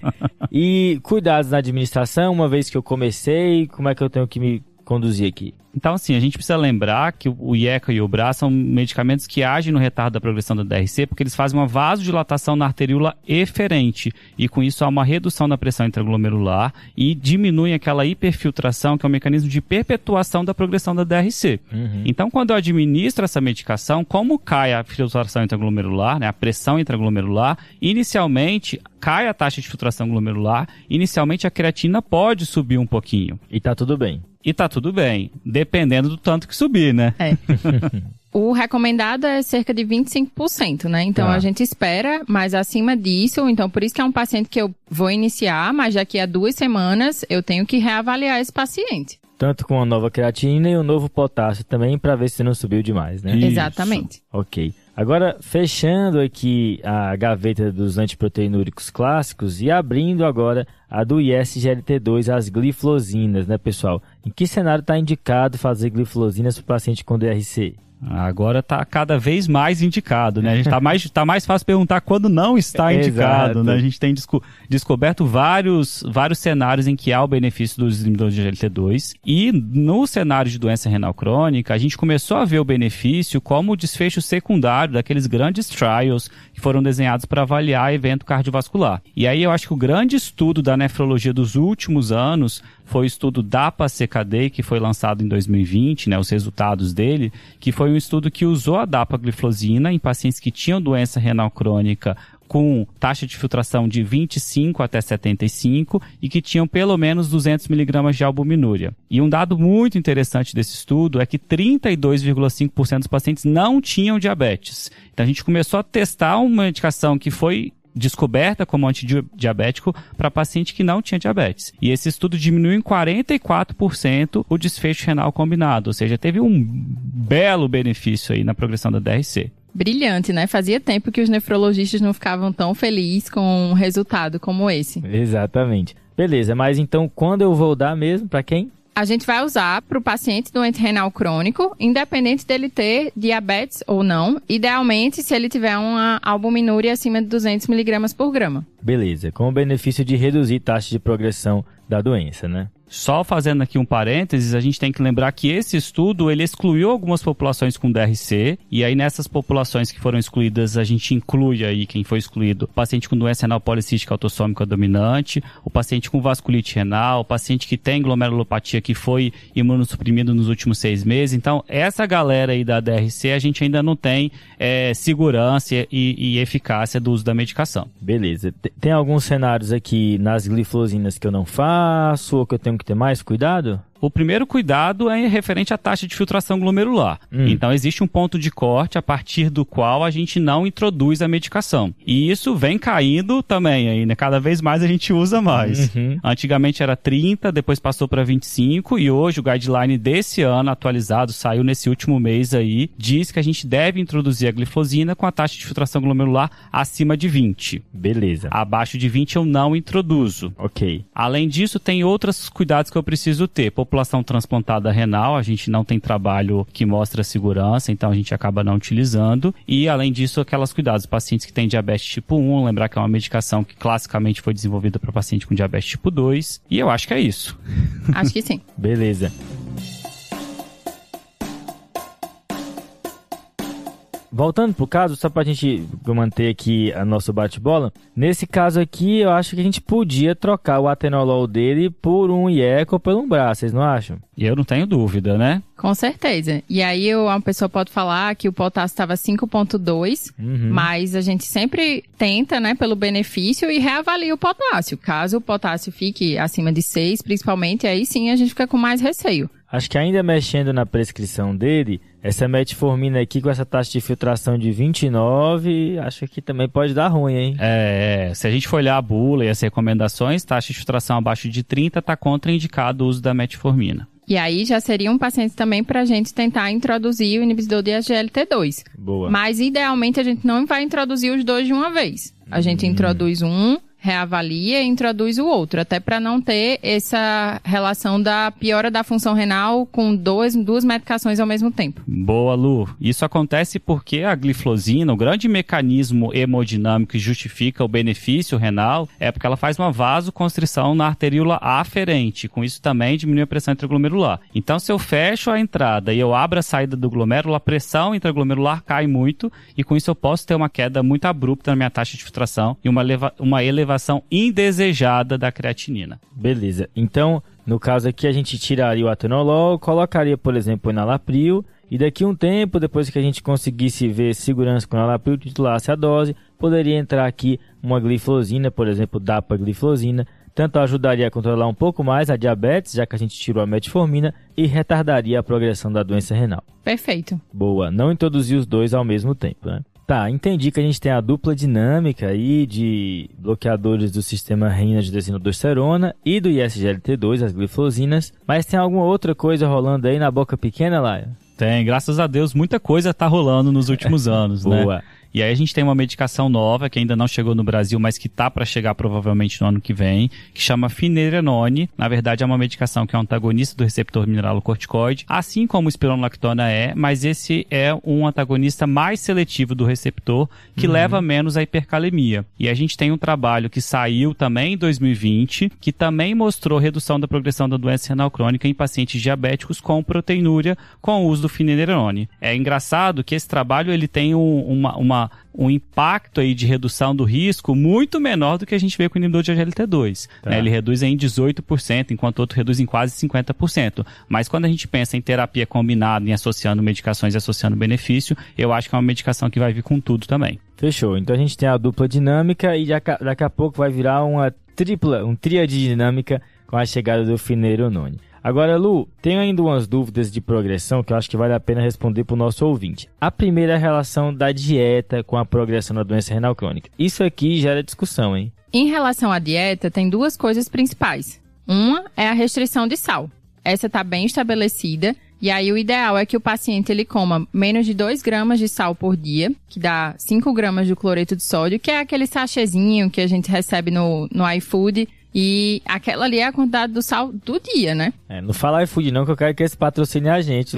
e cuidados na administração, uma vez que eu comecei, como é que eu tenho que me conduzir aqui? Então, assim, a gente precisa lembrar que o IECA e o BRA são medicamentos que agem no retardo da progressão da DRC, porque eles fazem uma vasodilatação na arteríola eferente, e com isso há uma redução da pressão intraglomerular e diminuem aquela hiperfiltração, que é um mecanismo de perpetuação da progressão da DRC. Uhum. Então, quando eu administro essa medicação, como cai a filtração intraglomerular, né, a pressão intraglomerular, inicialmente cai a taxa de filtração glomerular, inicialmente a creatina pode subir um pouquinho. E tá tudo bem. E tá tudo bem, dependendo do tanto que subir, né? É. [LAUGHS] o recomendado é cerca de 25%, né? Então tá. a gente espera, mas acima disso, então por isso que é um paciente que eu vou iniciar, mas daqui a duas semanas eu tenho que reavaliar esse paciente. Tanto com a nova creatina e o novo potássio também, para ver se não subiu demais, né? Isso. Exatamente. Ok. Agora, fechando aqui a gaveta dos antiproteinúricos clássicos e abrindo agora a do ISGLT2, as gliflosinas, né, pessoal? Em que cenário está indicado fazer gliflosinas para o paciente com DRC? Agora está cada vez mais indicado, né? A gente tá mais, tá mais fácil perguntar quando não está [LAUGHS] indicado, né? A gente tem desco descoberto vários, vários cenários em que há o benefício dos inibidores de GLT2 e no cenário de doença renal crônica, a gente começou a ver o benefício como desfecho secundário daqueles grandes trials que foram desenhados para avaliar evento cardiovascular. E aí eu acho que o grande estudo da nefrologia dos últimos anos foi o estudo DAPA-CKD, que foi lançado em 2020, né, os resultados dele, que foi um estudo que usou a dapagliflozina em pacientes que tinham doença renal crônica com taxa de filtração de 25 até 75 e que tinham pelo menos 200 miligramas de albuminúria. E um dado muito interessante desse estudo é que 32,5% dos pacientes não tinham diabetes. Então a gente começou a testar uma medicação que foi descoberta como antidiabético para paciente que não tinha diabetes. E esse estudo diminuiu em 44% o desfecho renal combinado, ou seja, teve um belo benefício aí na progressão da DRC. Brilhante, né? Fazia tempo que os nefrologistas não ficavam tão felizes com um resultado como esse. Exatamente. Beleza, mas então quando eu vou dar mesmo? Para quem? A gente vai usar para o paciente doente renal crônico, independente dele ter diabetes ou não, idealmente se ele tiver uma albuminúria acima de 200 miligramas por grama. Beleza, com o benefício de reduzir taxa de progressão da doença, né? Só fazendo aqui um parênteses, a gente tem que lembrar que esse estudo ele excluiu algumas populações com DRC e aí nessas populações que foram excluídas a gente inclui aí quem foi excluído, paciente com doença renal policística autossômica dominante, o paciente com vasculite renal, o paciente que tem glomerulopatia que foi imunossuprimido nos últimos seis meses. Então essa galera aí da DRC a gente ainda não tem é, segurança e, e eficácia do uso da medicação. Beleza. Tem alguns cenários aqui nas glifosinas que eu não faço ou que eu tenho que que ter mais cuidado? O primeiro cuidado é referente à taxa de filtração glomerular. Hum. Então, existe um ponto de corte a partir do qual a gente não introduz a medicação. E isso vem caindo também aí, né? Cada vez mais a gente usa mais. Uhum. Antigamente era 30, depois passou para 25 e hoje o guideline desse ano atualizado, saiu nesse último mês aí, diz que a gente deve introduzir a glifosina com a taxa de filtração glomerular acima de 20. Beleza. Abaixo de 20 eu não introduzo. Ok. Além disso, tem outros cuidados que eu preciso ter população transplantada renal, a gente não tem trabalho que mostra segurança, então a gente acaba não utilizando. E além disso, aquelas cuidados, pacientes que têm diabetes tipo 1, lembrar que é uma medicação que classicamente foi desenvolvida para paciente com diabetes tipo 2. E eu acho que é isso. Acho que sim. [LAUGHS] Beleza. Voltando pro caso, só pra gente manter aqui a nosso bate-bola, nesse caso aqui eu acho que a gente podia trocar o atenolol dele por um IECO ou por um braço, vocês não acham? E eu não tenho dúvida, né? Com certeza. E aí uma pessoa pode falar que o potássio estava 5.2, uhum. mas a gente sempre tenta, né, pelo benefício e reavalia o potássio. Caso o potássio fique acima de 6, principalmente, aí sim a gente fica com mais receio. Acho que ainda mexendo na prescrição dele, essa metformina aqui com essa taxa de filtração de 29, acho que também pode dar ruim, hein? É, se a gente for olhar a bula e as recomendações, taxa de filtração abaixo de 30 está contraindicado o uso da metformina. E aí já seria um paciente também para a gente tentar introduzir o inibidor de SGLT2. Boa. Mas idealmente a gente não vai introduzir os dois de uma vez. A gente hum. introduz um, reavalia e introduz o outro, até para não ter essa relação da piora da função renal com dois, duas medicações ao mesmo tempo. Boa, Lu. Isso acontece porque a gliflosina, o grande mecanismo hemodinâmico que justifica o benefício renal, é porque ela faz uma vasoconstrição na arteríola aferente. Com isso também diminui a pressão intraglomerular. Então, se eu fecho a entrada e eu abro a saída do glomérulo, a pressão intraglomerular cai muito e com isso eu posso ter uma queda muito abrupta na minha taxa de filtração e uma, uma elevação elevação indesejada da creatinina. Beleza. Então, no caso aqui, a gente tiraria o atenolol, colocaria, por exemplo, o enalapril, e daqui a um tempo, depois que a gente conseguisse ver segurança com o enalapril, titulasse a dose, poderia entrar aqui uma glifosina, por exemplo, dapagliflozina, tanto ajudaria a controlar um pouco mais a diabetes, já que a gente tirou a metformina, e retardaria a progressão da doença renal. Perfeito. Boa. Não introduzir os dois ao mesmo tempo, né? Tá, entendi que a gente tem a dupla dinâmica aí de bloqueadores do sistema renina de desinodorsterona e do ISGLT2, as glifosinas, mas tem alguma outra coisa rolando aí na boca pequena, Laia? Tem, graças a Deus, muita coisa tá rolando nos últimos [LAUGHS] anos, né? Boa. E aí a gente tem uma medicação nova que ainda não chegou no Brasil, mas que tá para chegar provavelmente no ano que vem, que chama finerenone. Na verdade é uma medicação que é um antagonista do receptor mineralocorticoide, assim como o espironolactona é, mas esse é um antagonista mais seletivo do receptor que uhum. leva menos à hipercalemia. E a gente tem um trabalho que saiu também em 2020, que também mostrou redução da progressão da doença renal crônica em pacientes diabéticos com proteinúria com o uso do finerenone. É engraçado que esse trabalho ele tem um, uma, uma um impacto aí de redução do risco muito menor do que a gente vê com o inibidor de AGLT2. Tá. Né? Ele reduz em 18%, enquanto o outro reduz em quase 50%. Mas quando a gente pensa em terapia combinada, em associando medicações e associando benefício, eu acho que é uma medicação que vai vir com tudo também. Fechou. Então a gente tem a dupla dinâmica e daqui a pouco vai virar uma tripla, um tríade dinâmica com a chegada do Fineronone. Agora, Lu, tenho ainda umas dúvidas de progressão que eu acho que vale a pena responder para o nosso ouvinte. A primeira é a relação da dieta com a progressão da doença renal crônica. Isso aqui gera discussão, hein? Em relação à dieta, tem duas coisas principais. Uma é a restrição de sal. Essa está bem estabelecida e aí o ideal é que o paciente ele coma menos de 2 gramas de sal por dia, que dá 5 gramas de cloreto de sódio, que é aquele sachêzinho que a gente recebe no, no iFood E aquela ali é a quantidade do sal do dia, né? É, não fala iFood não, que eu quero que esse patrocine a gente.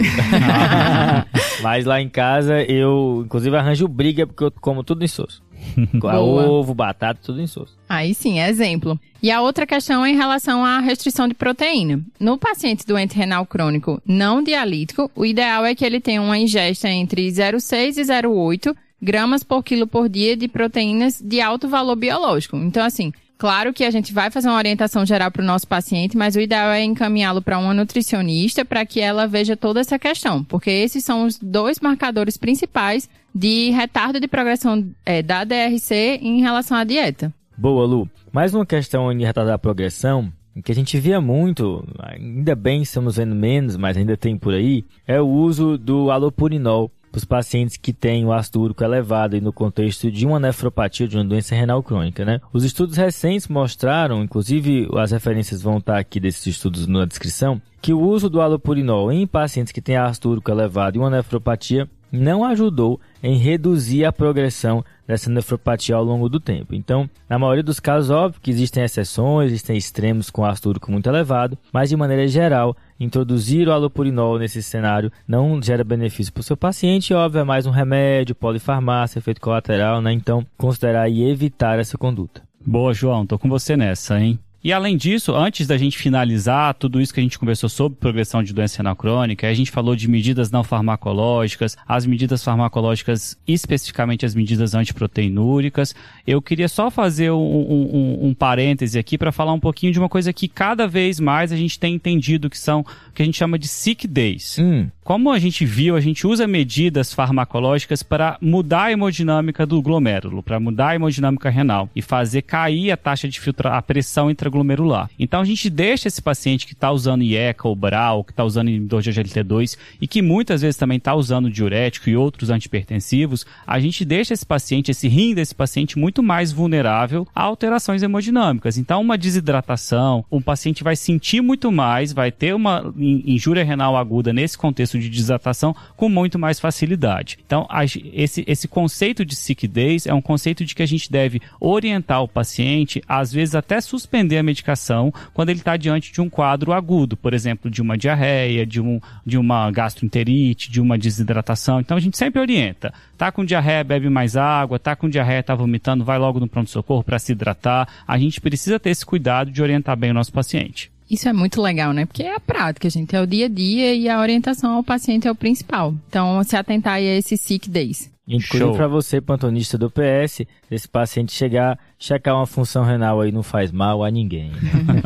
[LAUGHS] Mas lá em casa eu, inclusive, arranjo briga porque eu como tudo em soço. [LAUGHS] Ovo, batata, tudo em soço. Aí sim, exemplo. E a outra questão é em relação à restrição de proteína. No paciente doente renal crônico não dialítico, o ideal é que ele tenha uma ingesta entre 0,6 e 0,8 gramas por quilo por dia de proteínas de alto valor biológico. Então, assim, Claro que a gente vai fazer uma orientação geral para o nosso paciente, mas o ideal é encaminhá-lo para uma nutricionista para que ela veja toda essa questão, porque esses são os dois marcadores principais de retardo de progressão é, da DRC em relação à dieta. Boa, Lu. Mais uma questão em retardo da progressão, que a gente via muito, ainda bem estamos vendo menos, mas ainda tem por aí, é o uso do alopurinol para os pacientes que têm o ácido úrico elevado e no contexto de uma nefropatia, de uma doença renal crônica, né? Os estudos recentes mostraram, inclusive as referências vão estar aqui desses estudos na descrição, que o uso do alopurinol em pacientes que têm ácido úrico elevado e uma nefropatia não ajudou em reduzir a progressão dessa nefropatia ao longo do tempo. Então, na maioria dos casos, óbvio que existem exceções, existem extremos com ácido úrico muito elevado, mas de maneira geral, introduzir o alopurinol nesse cenário não gera benefício para o seu paciente, óbvio, é mais um remédio, polifarmácia, efeito colateral, né? Então, considerar e evitar essa conduta. Boa, João, tô com você nessa, hein? E além disso, antes da gente finalizar tudo isso que a gente conversou sobre progressão de doença renal crônica, a gente falou de medidas não farmacológicas, as medidas farmacológicas, especificamente as medidas antiproteinúricas. Eu queria só fazer um, um, um parêntese aqui para falar um pouquinho de uma coisa que cada vez mais a gente tem entendido que são o que a gente chama de sick days. Hum. Como a gente viu, a gente usa medidas farmacológicas para mudar a hemodinâmica do glomérulo, para mudar a hemodinâmica renal e fazer cair a taxa de filtrar, a pressão intraglomerular. Então a gente deixa esse paciente que está usando IECA ou BRAL, que está usando inibidor de GLT2 e que muitas vezes também está usando diurético e outros antipertensivos, a gente deixa esse paciente, esse rim desse paciente muito mais vulnerável a alterações hemodinâmicas. Então uma desidratação, o paciente vai sentir muito mais, vai ter uma injúria renal aguda nesse contexto de desidratação com muito mais facilidade. Então, esse, esse conceito de sick days é um conceito de que a gente deve orientar o paciente, às vezes até suspender a medicação quando ele está diante de um quadro agudo, por exemplo, de uma diarreia, de, um, de uma gastroenterite, de uma desidratação. Então, a gente sempre orienta. Tá com diarreia, bebe mais água. Tá com diarreia, tá vomitando, vai logo no pronto-socorro para se hidratar. A gente precisa ter esse cuidado de orientar bem o nosso paciente. Isso é muito legal, né? Porque é a prática, gente. É o dia a dia e a orientação ao paciente é o principal. Então, se atentar a esses sick days. Inclusive para você, plantonista do PS, esse paciente chegar, checar uma função renal aí não faz mal a ninguém.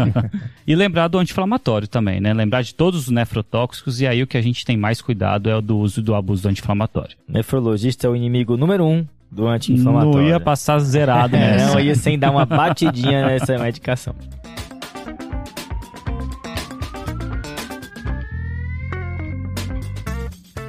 [LAUGHS] e lembrar do anti-inflamatório também, né? Lembrar de todos os nefrotóxicos e aí o que a gente tem mais cuidado é o do uso e do abuso do anti-inflamatório. Nefrologista é o inimigo número um do anti-inflamatório. Não ia passar zerado, né? [LAUGHS] não, ia sem dar uma batidinha nessa [LAUGHS] medicação.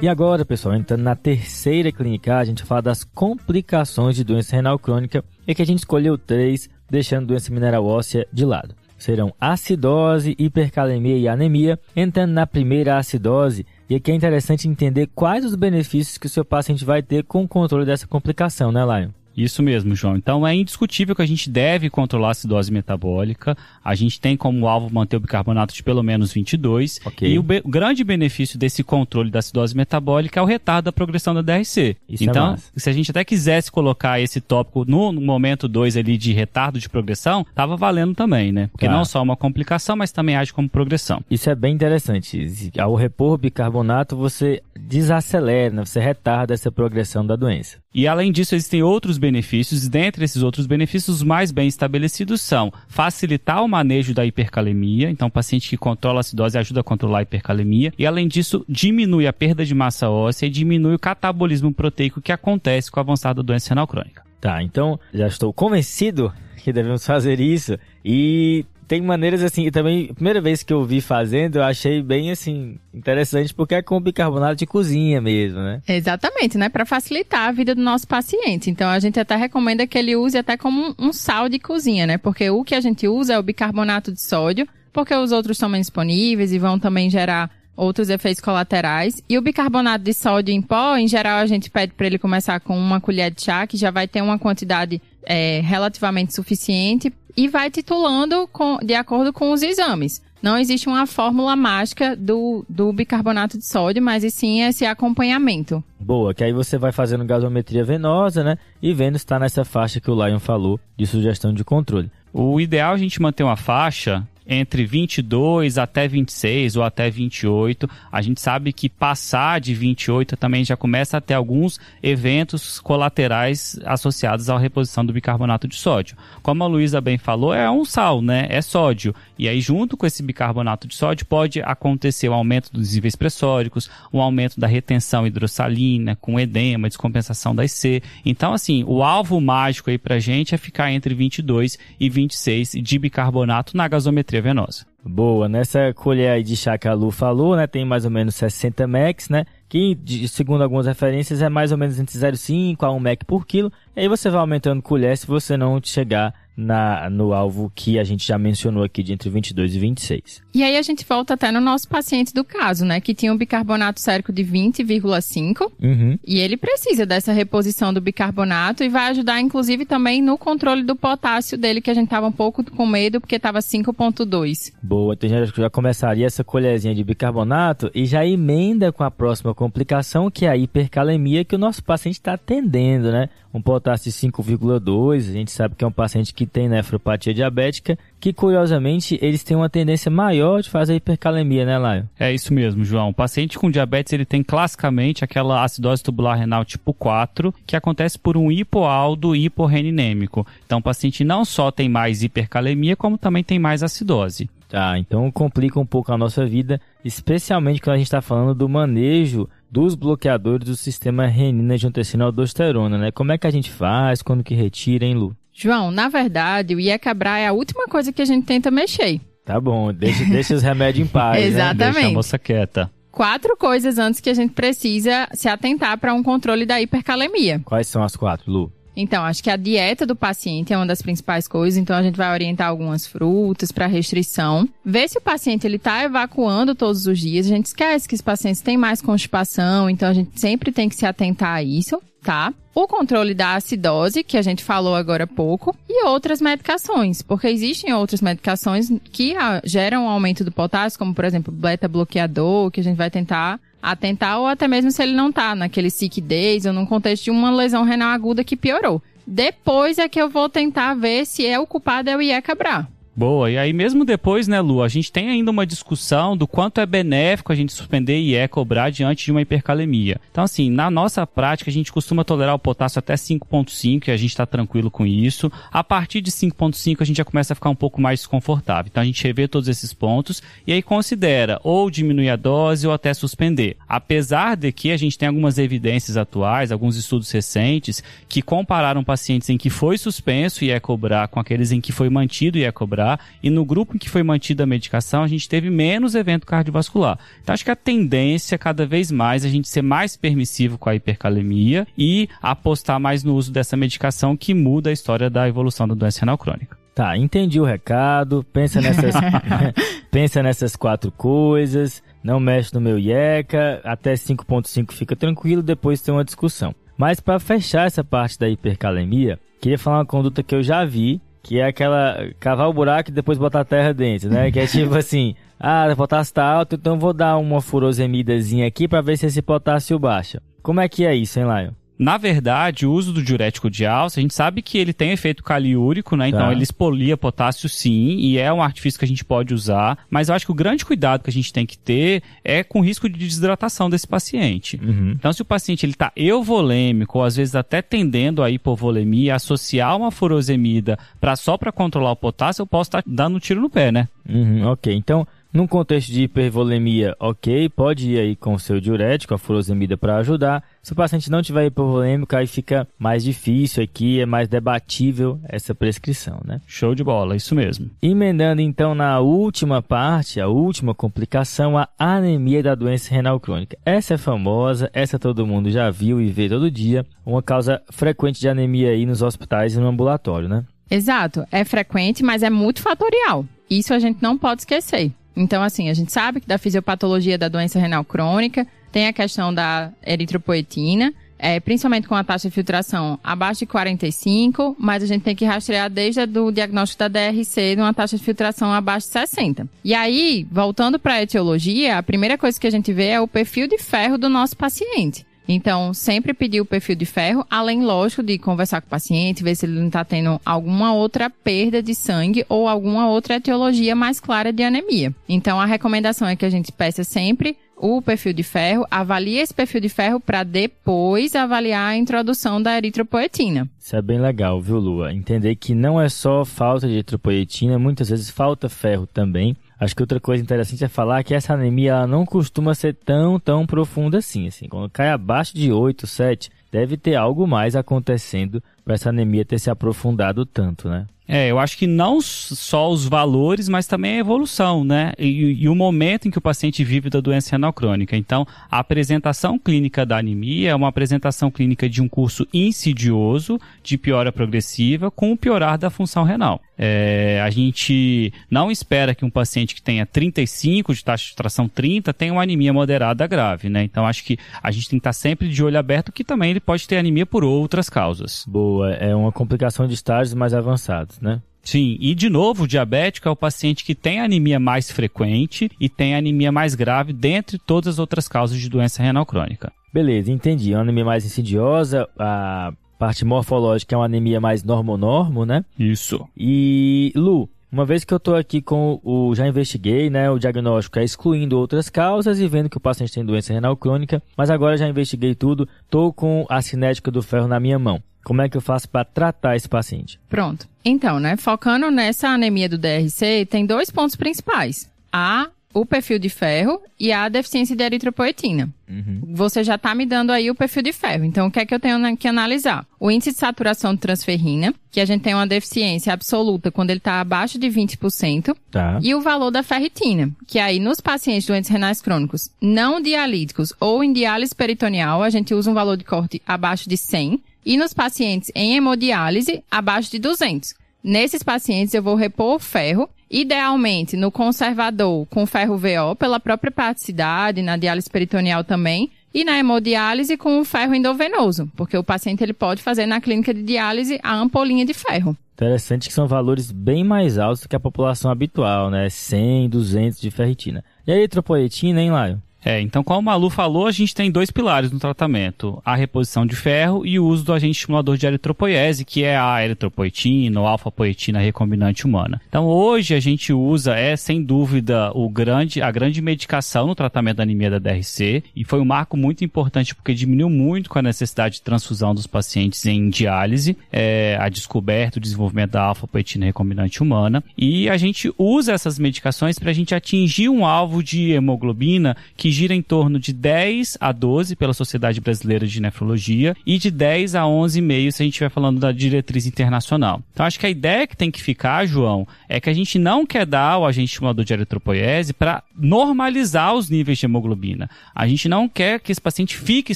E agora, pessoal, entrando na terceira clínica, a gente vai falar das complicações de doença renal crônica e que a gente escolheu três, deixando doença mineral óssea de lado. Serão acidose, hipercalemia e anemia. Entrando na primeira acidose, e aqui é interessante entender quais os benefícios que o seu paciente vai ter com o controle dessa complicação, né, Lion? Isso mesmo, João. Então é indiscutível que a gente deve controlar a acidose metabólica. A gente tem como alvo manter o bicarbonato de pelo menos 22. Okay. E o, o, grande benefício desse controle da acidose metabólica é o retardo da progressão da DRC. Isso é então, é se a gente até quisesse colocar esse tópico no, no momento 2 ali de retardo de progressão, tava valendo também, né? Porque não só é uma complicação, mas também age como progressão. Isso é bem interessante. Ao repor bicarbonato, você desacelera, né? você retarda essa progressão da doença. E além disso, existem outros benefícios, e dentre esses outros benefícios, os mais bem estabelecidos são facilitar o manejo da hipercalemia, então o paciente que controla a acidose ajuda a controlar a hipercalemia, e além disso, diminui a perda de massa óssea e diminui o catabolismo proteico que acontece com a avançada doença renal crônica. Tá, então já estou convencido que devemos fazer isso. E tem maneiras assim, e também, primeira vez que eu vi fazendo, eu achei bem assim, interessante, porque é com bicarbonato de cozinha mesmo, né? Exatamente, né? Para facilitar a vida do nosso paciente. Então a gente até recomenda que ele use até como um, um sal de cozinha, né? Porque o que a gente usa é o bicarbonato de sódio, porque os outros são menos disponíveis e vão também gerar outros efeitos colaterais. E o bicarbonato de sódio em pó, em geral, a gente pede para ele começar com uma colher de chá, que já vai ter uma quantidade é, relativamente suficiente e vai titulando com, de acordo com os exames. Não existe uma fórmula mágica do, do bicarbonato de sódio, mas sim esse acompanhamento. Boa, que aí você vai fazendo gasometria venosa, né? E vendo se está nessa faixa que o Lion falou de sugestão de controle. O ideal é a gente manter uma faixa entre 22 até 26 ou até 28. A gente sabe que passar de 28 também já começa a ter alguns eventos colaterais associados à reposição do bicarbonato de sódio. Como a Luísa bem falou, é um sal, né? É sódio. E aí, junto com esse bicarbonato de sódio, pode acontecer o um aumento dos níveis pressóricos, o um aumento da retenção hidrossalina, com edema, descompensação da IC. Então, assim, o alvo mágico aí pra gente é ficar entre 22 e 26 de bicarbonato na gasometria venosa. Boa, nessa colher aí de chá que a Lu falou, né, tem mais ou menos 60 max, né, que segundo algumas referências é mais ou menos entre 0,5 a 1 mac por quilo, e aí você vai aumentando colher se você não chegar na, no alvo que a gente já mencionou aqui de entre 22 e 26. E aí a gente volta até no nosso paciente do caso, né? Que tinha um bicarbonato sérico de 20,5 uhum. e ele precisa dessa reposição do bicarbonato e vai ajudar inclusive também no controle do potássio dele, que a gente tava um pouco com medo porque tava 5,2. Boa, então já, já começaria essa colherzinha de bicarbonato e já emenda com a próxima complicação que é a hipercalemia que o nosso paciente está atendendo, né? um potássio de 5,2. A gente sabe que é um paciente que tem nefropatia diabética, que curiosamente eles têm uma tendência maior de fazer hipercalemia, né, Laio? É isso mesmo, João. O paciente com diabetes ele tem classicamente aquela acidose tubular renal tipo 4, que acontece por um hipoaldo hiporreninêmico. Então o paciente não só tem mais hipercalemia, como também tem mais acidose. Tá, então complica um pouco a nossa vida, especialmente quando a gente está falando do manejo dos bloqueadores do sistema renina angiotensina aldosterona, né? Como é que a gente faz, quando que retira, hein, Lu? João, na verdade, o IECABRA é a última coisa que a gente tenta mexer. Tá bom, deixa, deixa os remédios em paz, [LAUGHS] né? Exatamente. né? Deixa a moça quieta. Quatro coisas antes que a gente precisa se atentar para um controle da hipercalemia. Quais são as quatro, Lu? Então, acho que a dieta do paciente é uma das principais coisas, então a gente vai orientar algumas frutas para restrição. Ver se o paciente ele tá evacuando todos os dias. A gente esquece que os pacientes têm mais constipação, então a gente sempre tem que se atentar a isso, tá? O controle da acidose, que a gente falou agora há pouco, e outras medicações, porque existem outras medicações que ah, geram um aumento do potássio, como por exemplo, beta-bloqueador, que a gente vai tentar atentar ou até mesmo se ele não tá naquele sick days ou num contexto de uma lesão renal aguda que piorou. Depois é que eu vou tentar ver se é o culpado é o IECABRA. Boa, e aí mesmo depois, né, Lu, a gente tem ainda uma discussão do quanto é benéfico a gente suspender e é cobrar diante de uma hipercalemia. Então, assim, na nossa prática, a gente costuma tolerar o potássio até 5.5 e a gente está tranquilo com isso. A partir de 5.5 a gente já começa a ficar um pouco mais desconfortável. Então a gente revê todos esses pontos e aí considera ou diminuir a dose ou até suspender. Apesar de que a gente tem algumas evidências atuais, alguns estudos recentes, que compararam pacientes em que foi suspenso e é cobrar com aqueles em que foi mantido e é cobrar e no grupo em que foi mantida a medicação, a gente teve menos evento cardiovascular. Então, acho que a tendência é cada vez mais a gente ser mais permissivo com a hipercalemia e apostar mais no uso dessa medicação que muda a história da evolução da doença renal crônica. Tá, entendi o recado. Pensa nessas, [LAUGHS] pensa nessas quatro coisas. Não mexe no meu IECA. Até 5.5 fica tranquilo. Depois tem uma discussão. Mas para fechar essa parte da hipercalemia, queria falar uma conduta que eu já vi que é aquela cavar o buraco e depois botar a terra dentro, né? Que é tipo assim, [LAUGHS] ah, o potássio tá alto, então vou dar uma furosemidazinha aqui para ver se esse potássio baixa. Como é que é isso, hein, Lion? Na verdade, o uso do diurético de alça, a gente sabe que ele tem efeito caliúrico, né? Então tá. ele expolia potássio sim, e é um artifício que a gente pode usar, mas eu acho que o grande cuidado que a gente tem que ter é com o risco de desidratação desse paciente. Uhum. Então, se o paciente ele tá euvolêmico, ou às vezes até tendendo a hipovolemia, associar uma furosemida para só para controlar o potássio, eu posso estar tá dando um tiro no pé, né? Uhum, ok, então num contexto de hipervolemia, ok, pode ir aí com o seu diurético, a furosemida para ajudar. Se o paciente não tiver hipovolêmico, aí fica mais difícil aqui, é mais debatível essa prescrição, né? Show de bola, isso mesmo. Emendando então na última parte, a última complicação, a anemia da doença renal crônica. Essa é famosa, essa todo mundo já viu e vê todo dia, uma causa frequente de anemia aí nos hospitais e no ambulatório, né? Exato, é frequente, mas é muito fatorial. Isso a gente não pode esquecer. Então, assim, a gente sabe que da fisiopatologia da doença renal crônica tem a questão da eritropoetina. é, principalmente com a taxa de filtração abaixo de 45, mas a gente tem que rastrear desde o diagnóstico da DRC de uma taxa de filtração abaixo de 60. E aí, voltando para a etiologia, a primeira coisa que a gente vê é o perfil de ferro do nosso paciente. Então, sempre pedir o perfil de ferro, além, lógico, de conversar com o paciente, ver se ele não está tendo alguma outra perda de sangue ou alguma outra etiologia mais clara de anemia. Então, a recomendação é que a gente peça sempre o perfil de ferro, avalie esse perfil de ferro para depois avaliar a introdução da eritropoetina. Isso é bem legal, viu, Lua? Entender que não é só falta de eritropoetina, muitas vezes falta ferro também. Acho que outra coisa interessante é falar que essa anemia ela não costuma ser tão, tão profunda assim. assim. Quando cai abaixo de 8, 7, deve ter algo mais acontecendo para essa anemia ter se aprofundado tanto, né? É, eu acho que não só os valores, mas também a evolução, né? E, e, o momento em que o paciente vive da doença renal crônica. Então, a apresentação clínica da anemia é uma apresentação clínica de um curso insidioso, de piora progressiva, com o piorar da função renal. É, a gente não espera que um paciente que tenha 35 de taxa de tração 30 tenha uma anemia moderada grave, né? Então, acho que a gente tem que estar sempre de olho aberto que também ele pode ter anemia por outras causas. Boa, é uma complicação de estágios mais avançados né? Sim, e de novo, o diabético é o paciente que tem anemia mais frequente e tem anemia mais grave dentre todas as outras causas de doença renal crônica. Beleza, entendi. É uma anemia mais insidiosa, a parte morfológica é uma anemia mais normo-normo, né? Isso. E, Lu, uma vez que eu estou aqui com o já investiguei, né, o diagnóstico é excluindo outras causas e vendo que o paciente tem doença renal crônica, mas agora já investiguei tudo, estou com a cinética do ferro na minha mão. Como é que eu faço para tratar esse paciente? Pronto. Então, né, focando nessa anemia do DRC, tem dois pontos principais. A o perfil de ferro e a deficiência de eritropoetina. Uhum. Você já está me dando aí o perfil de ferro. Então, o que é que eu tenho que analisar? O índice de saturação de transferrina, que a gente tem uma deficiência absoluta quando ele está abaixo de 20%. Tá. E o valor da ferritina, que aí nos pacientes doentes renais crônicos não dialíticos ou em diálise peritoneal, a gente usa um valor de corte abaixo de 100 e nos pacientes em hemodiálise, abaixo de 200. Nesses pacientes, eu vou repor ferro, idealmente no conservador com ferro VO, pela própria praticidade, na diálise peritoneal também, e na hemodiálise com o ferro endovenoso, porque o paciente ele pode fazer na clínica de diálise a ampolinha de ferro. Interessante que são valores bem mais altos do que a população habitual, né? 100, 200 de ferritina. E a eritropoetina, hein, Laio? É, então, como o Malu falou, a gente tem dois pilares no tratamento: a reposição de ferro e o uso do agente estimulador de eritropoiese, que é a eritropoetina ou alfa-poetina recombinante humana. Então, hoje a gente usa, é sem dúvida, o grande, a grande medicação no tratamento da anemia da DRC, e foi um marco muito importante porque diminuiu muito com a necessidade de transfusão dos pacientes em diálise, é, a descoberta, o desenvolvimento da alfa-poetina recombinante humana, e a gente usa essas medicações para a gente atingir um alvo de hemoglobina que gira em torno de 10 a 12 pela Sociedade Brasileira de Nefrologia e de 10 a 11,5 se a gente estiver falando da diretriz internacional. Então acho que a ideia que tem que ficar, João, é que a gente não quer dar o agente estimulador de eritropoiese para normalizar os níveis de hemoglobina. A gente não quer que esse paciente fique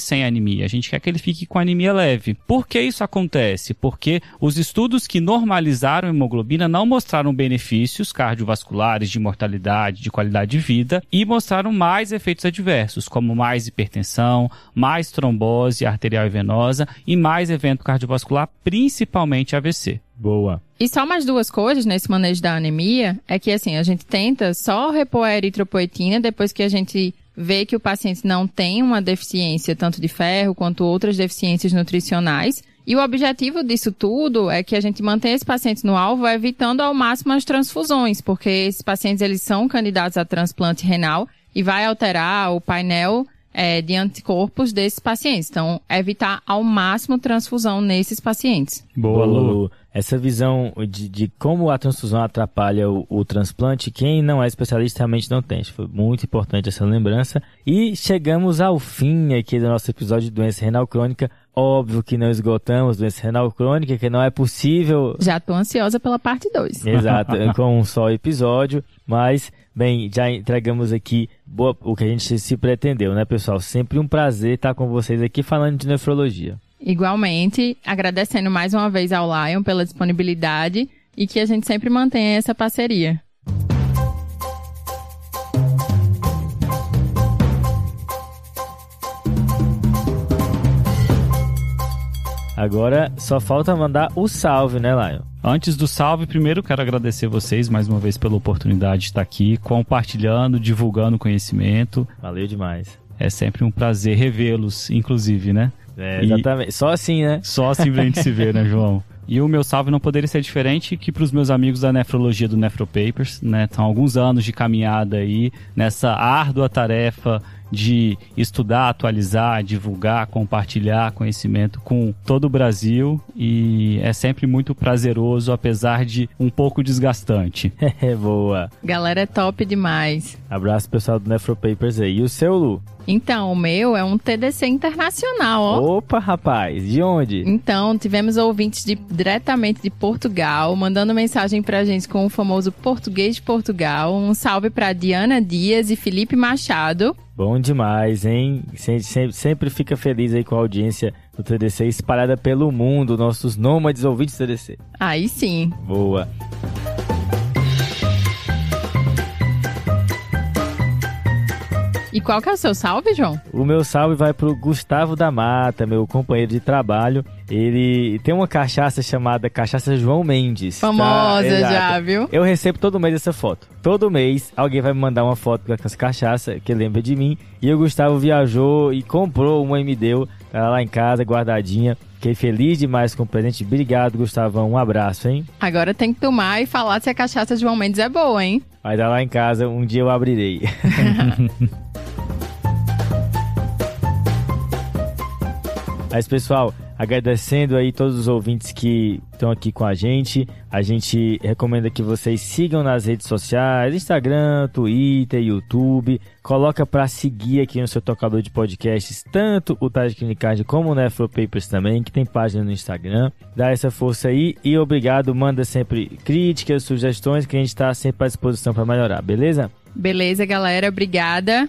sem anemia, a gente quer que ele fique com anemia leve. Por que isso acontece? Porque os estudos que normalizaram a hemoglobina não mostraram benefícios cardiovasculares, de mortalidade, de qualidade de vida e mostraram mais efeitos adversos, como mais hipertensão, mais trombose arterial e venosa e mais evento cardiovascular, principalmente AVC. Boa. E só mais duas coisas nesse manejo da anemia é que assim, a gente tenta só repor a eritropoetina depois que a gente vê que o paciente não tem uma deficiência tanto de ferro quanto outras deficiências nutricionais. E o objetivo disso tudo é que a gente mantenha esse paciente no alvo, evitando ao máximo as transfusões, porque esses pacientes eles são candidatos a transplante renal e vai alterar o painel é, de anticorpos desses pacientes. Então, evitar ao máximo transfusão nesses pacientes. Boa, Lu. Essa visão de, de como a transfusão atrapalha o, o, transplante, quem não é especialista realmente não tem. Foi muito importante essa lembrança. E chegamos ao fim aqui do nosso episódio de doença renal crônica. Óbvio que não esgotamos doença renal crônica, que não é possível. Já estou ansiosa pela parte 2. Exato, [LAUGHS] com um só episódio. Mas, bem, já entregamos aqui boa, o que a gente se pretendeu, né, pessoal? Sempre um prazer estar com vocês aqui falando de nefrologia. Igualmente, agradecendo mais uma vez ao Lion pela disponibilidade e que a gente sempre mantenha essa parceria. Agora só falta mandar o salve, né, Lion? Antes do salve, primeiro quero agradecer vocês mais uma vez pela oportunidade de estar aqui compartilhando, divulgando conhecimento. Valeu demais. É sempre um prazer revê-los, inclusive, né? É, exatamente. E só assim, né? Só assim pra gente se ver, né, João? [LAUGHS] E o meu salve não poderia ser diferente que para os meus amigos da nefrologia do Nefropapers, né? Estão alguns anos de caminhada aí nessa árdua tarefa de estudar, atualizar, divulgar, compartilhar conhecimento com todo o Brasil e é sempre muito prazeroso, apesar de um pouco desgastante. [LAUGHS] É boa. Galera é top demais. Abraço pessoal do Nefropapers aí. E o seu, Lu? Então, o meu é um TDC internacional, ó. Opa, rapaz, de onde? Então, tivemos ouvintes de, diretamente de Portugal, mandando mensagem pra gente com o famoso português de Portugal. Um salve pra Diana Dias e Felipe Machado. Bom demais, hein? Sempre, sempre fica feliz aí com a audiência do TDC espalhada pelo mundo, nossos nômades ouvintes do TDC. Aí sim. Boa. E qual que é o seu salve, João? O meu salve vai pro Gustavo da Mata, meu companheiro de trabalho. Ele tem uma cachaça chamada Cachaça João Mendes. Tá? Famosa tá? já, viu? Eu recebo todo mês essa foto. Todo mês alguém vai me mandar uma foto com essa cachaça que lembra de mim. E o Gustavo viajou e comprou uma e me deu. Tá lá em casa, guardadinha. Fiquei feliz demais com o presente. Obrigado, Gustavão. Um abraço, hein? Agora tem que tomar e falar se a cachaça de João Mendes é boa, hein? Vai dar lá em casa, um dia eu abrirei. [LAUGHS] Mas, pessoal, agradecendo aí todos os ouvintes que estão aqui com a gente. A gente recomenda que vocês sigam nas redes sociais, Instagram, Twitter, YouTube. Coloca para seguir aqui no seu tocador de podcasts, tanto o Tarde Clinicard como o Nefro Papers também, que tem página no Instagram. Dá essa força aí e obrigado. Manda sempre críticas, sugestões que a gente está sempre à disposição para melhorar, beleza? Beleza, galera. Obrigada.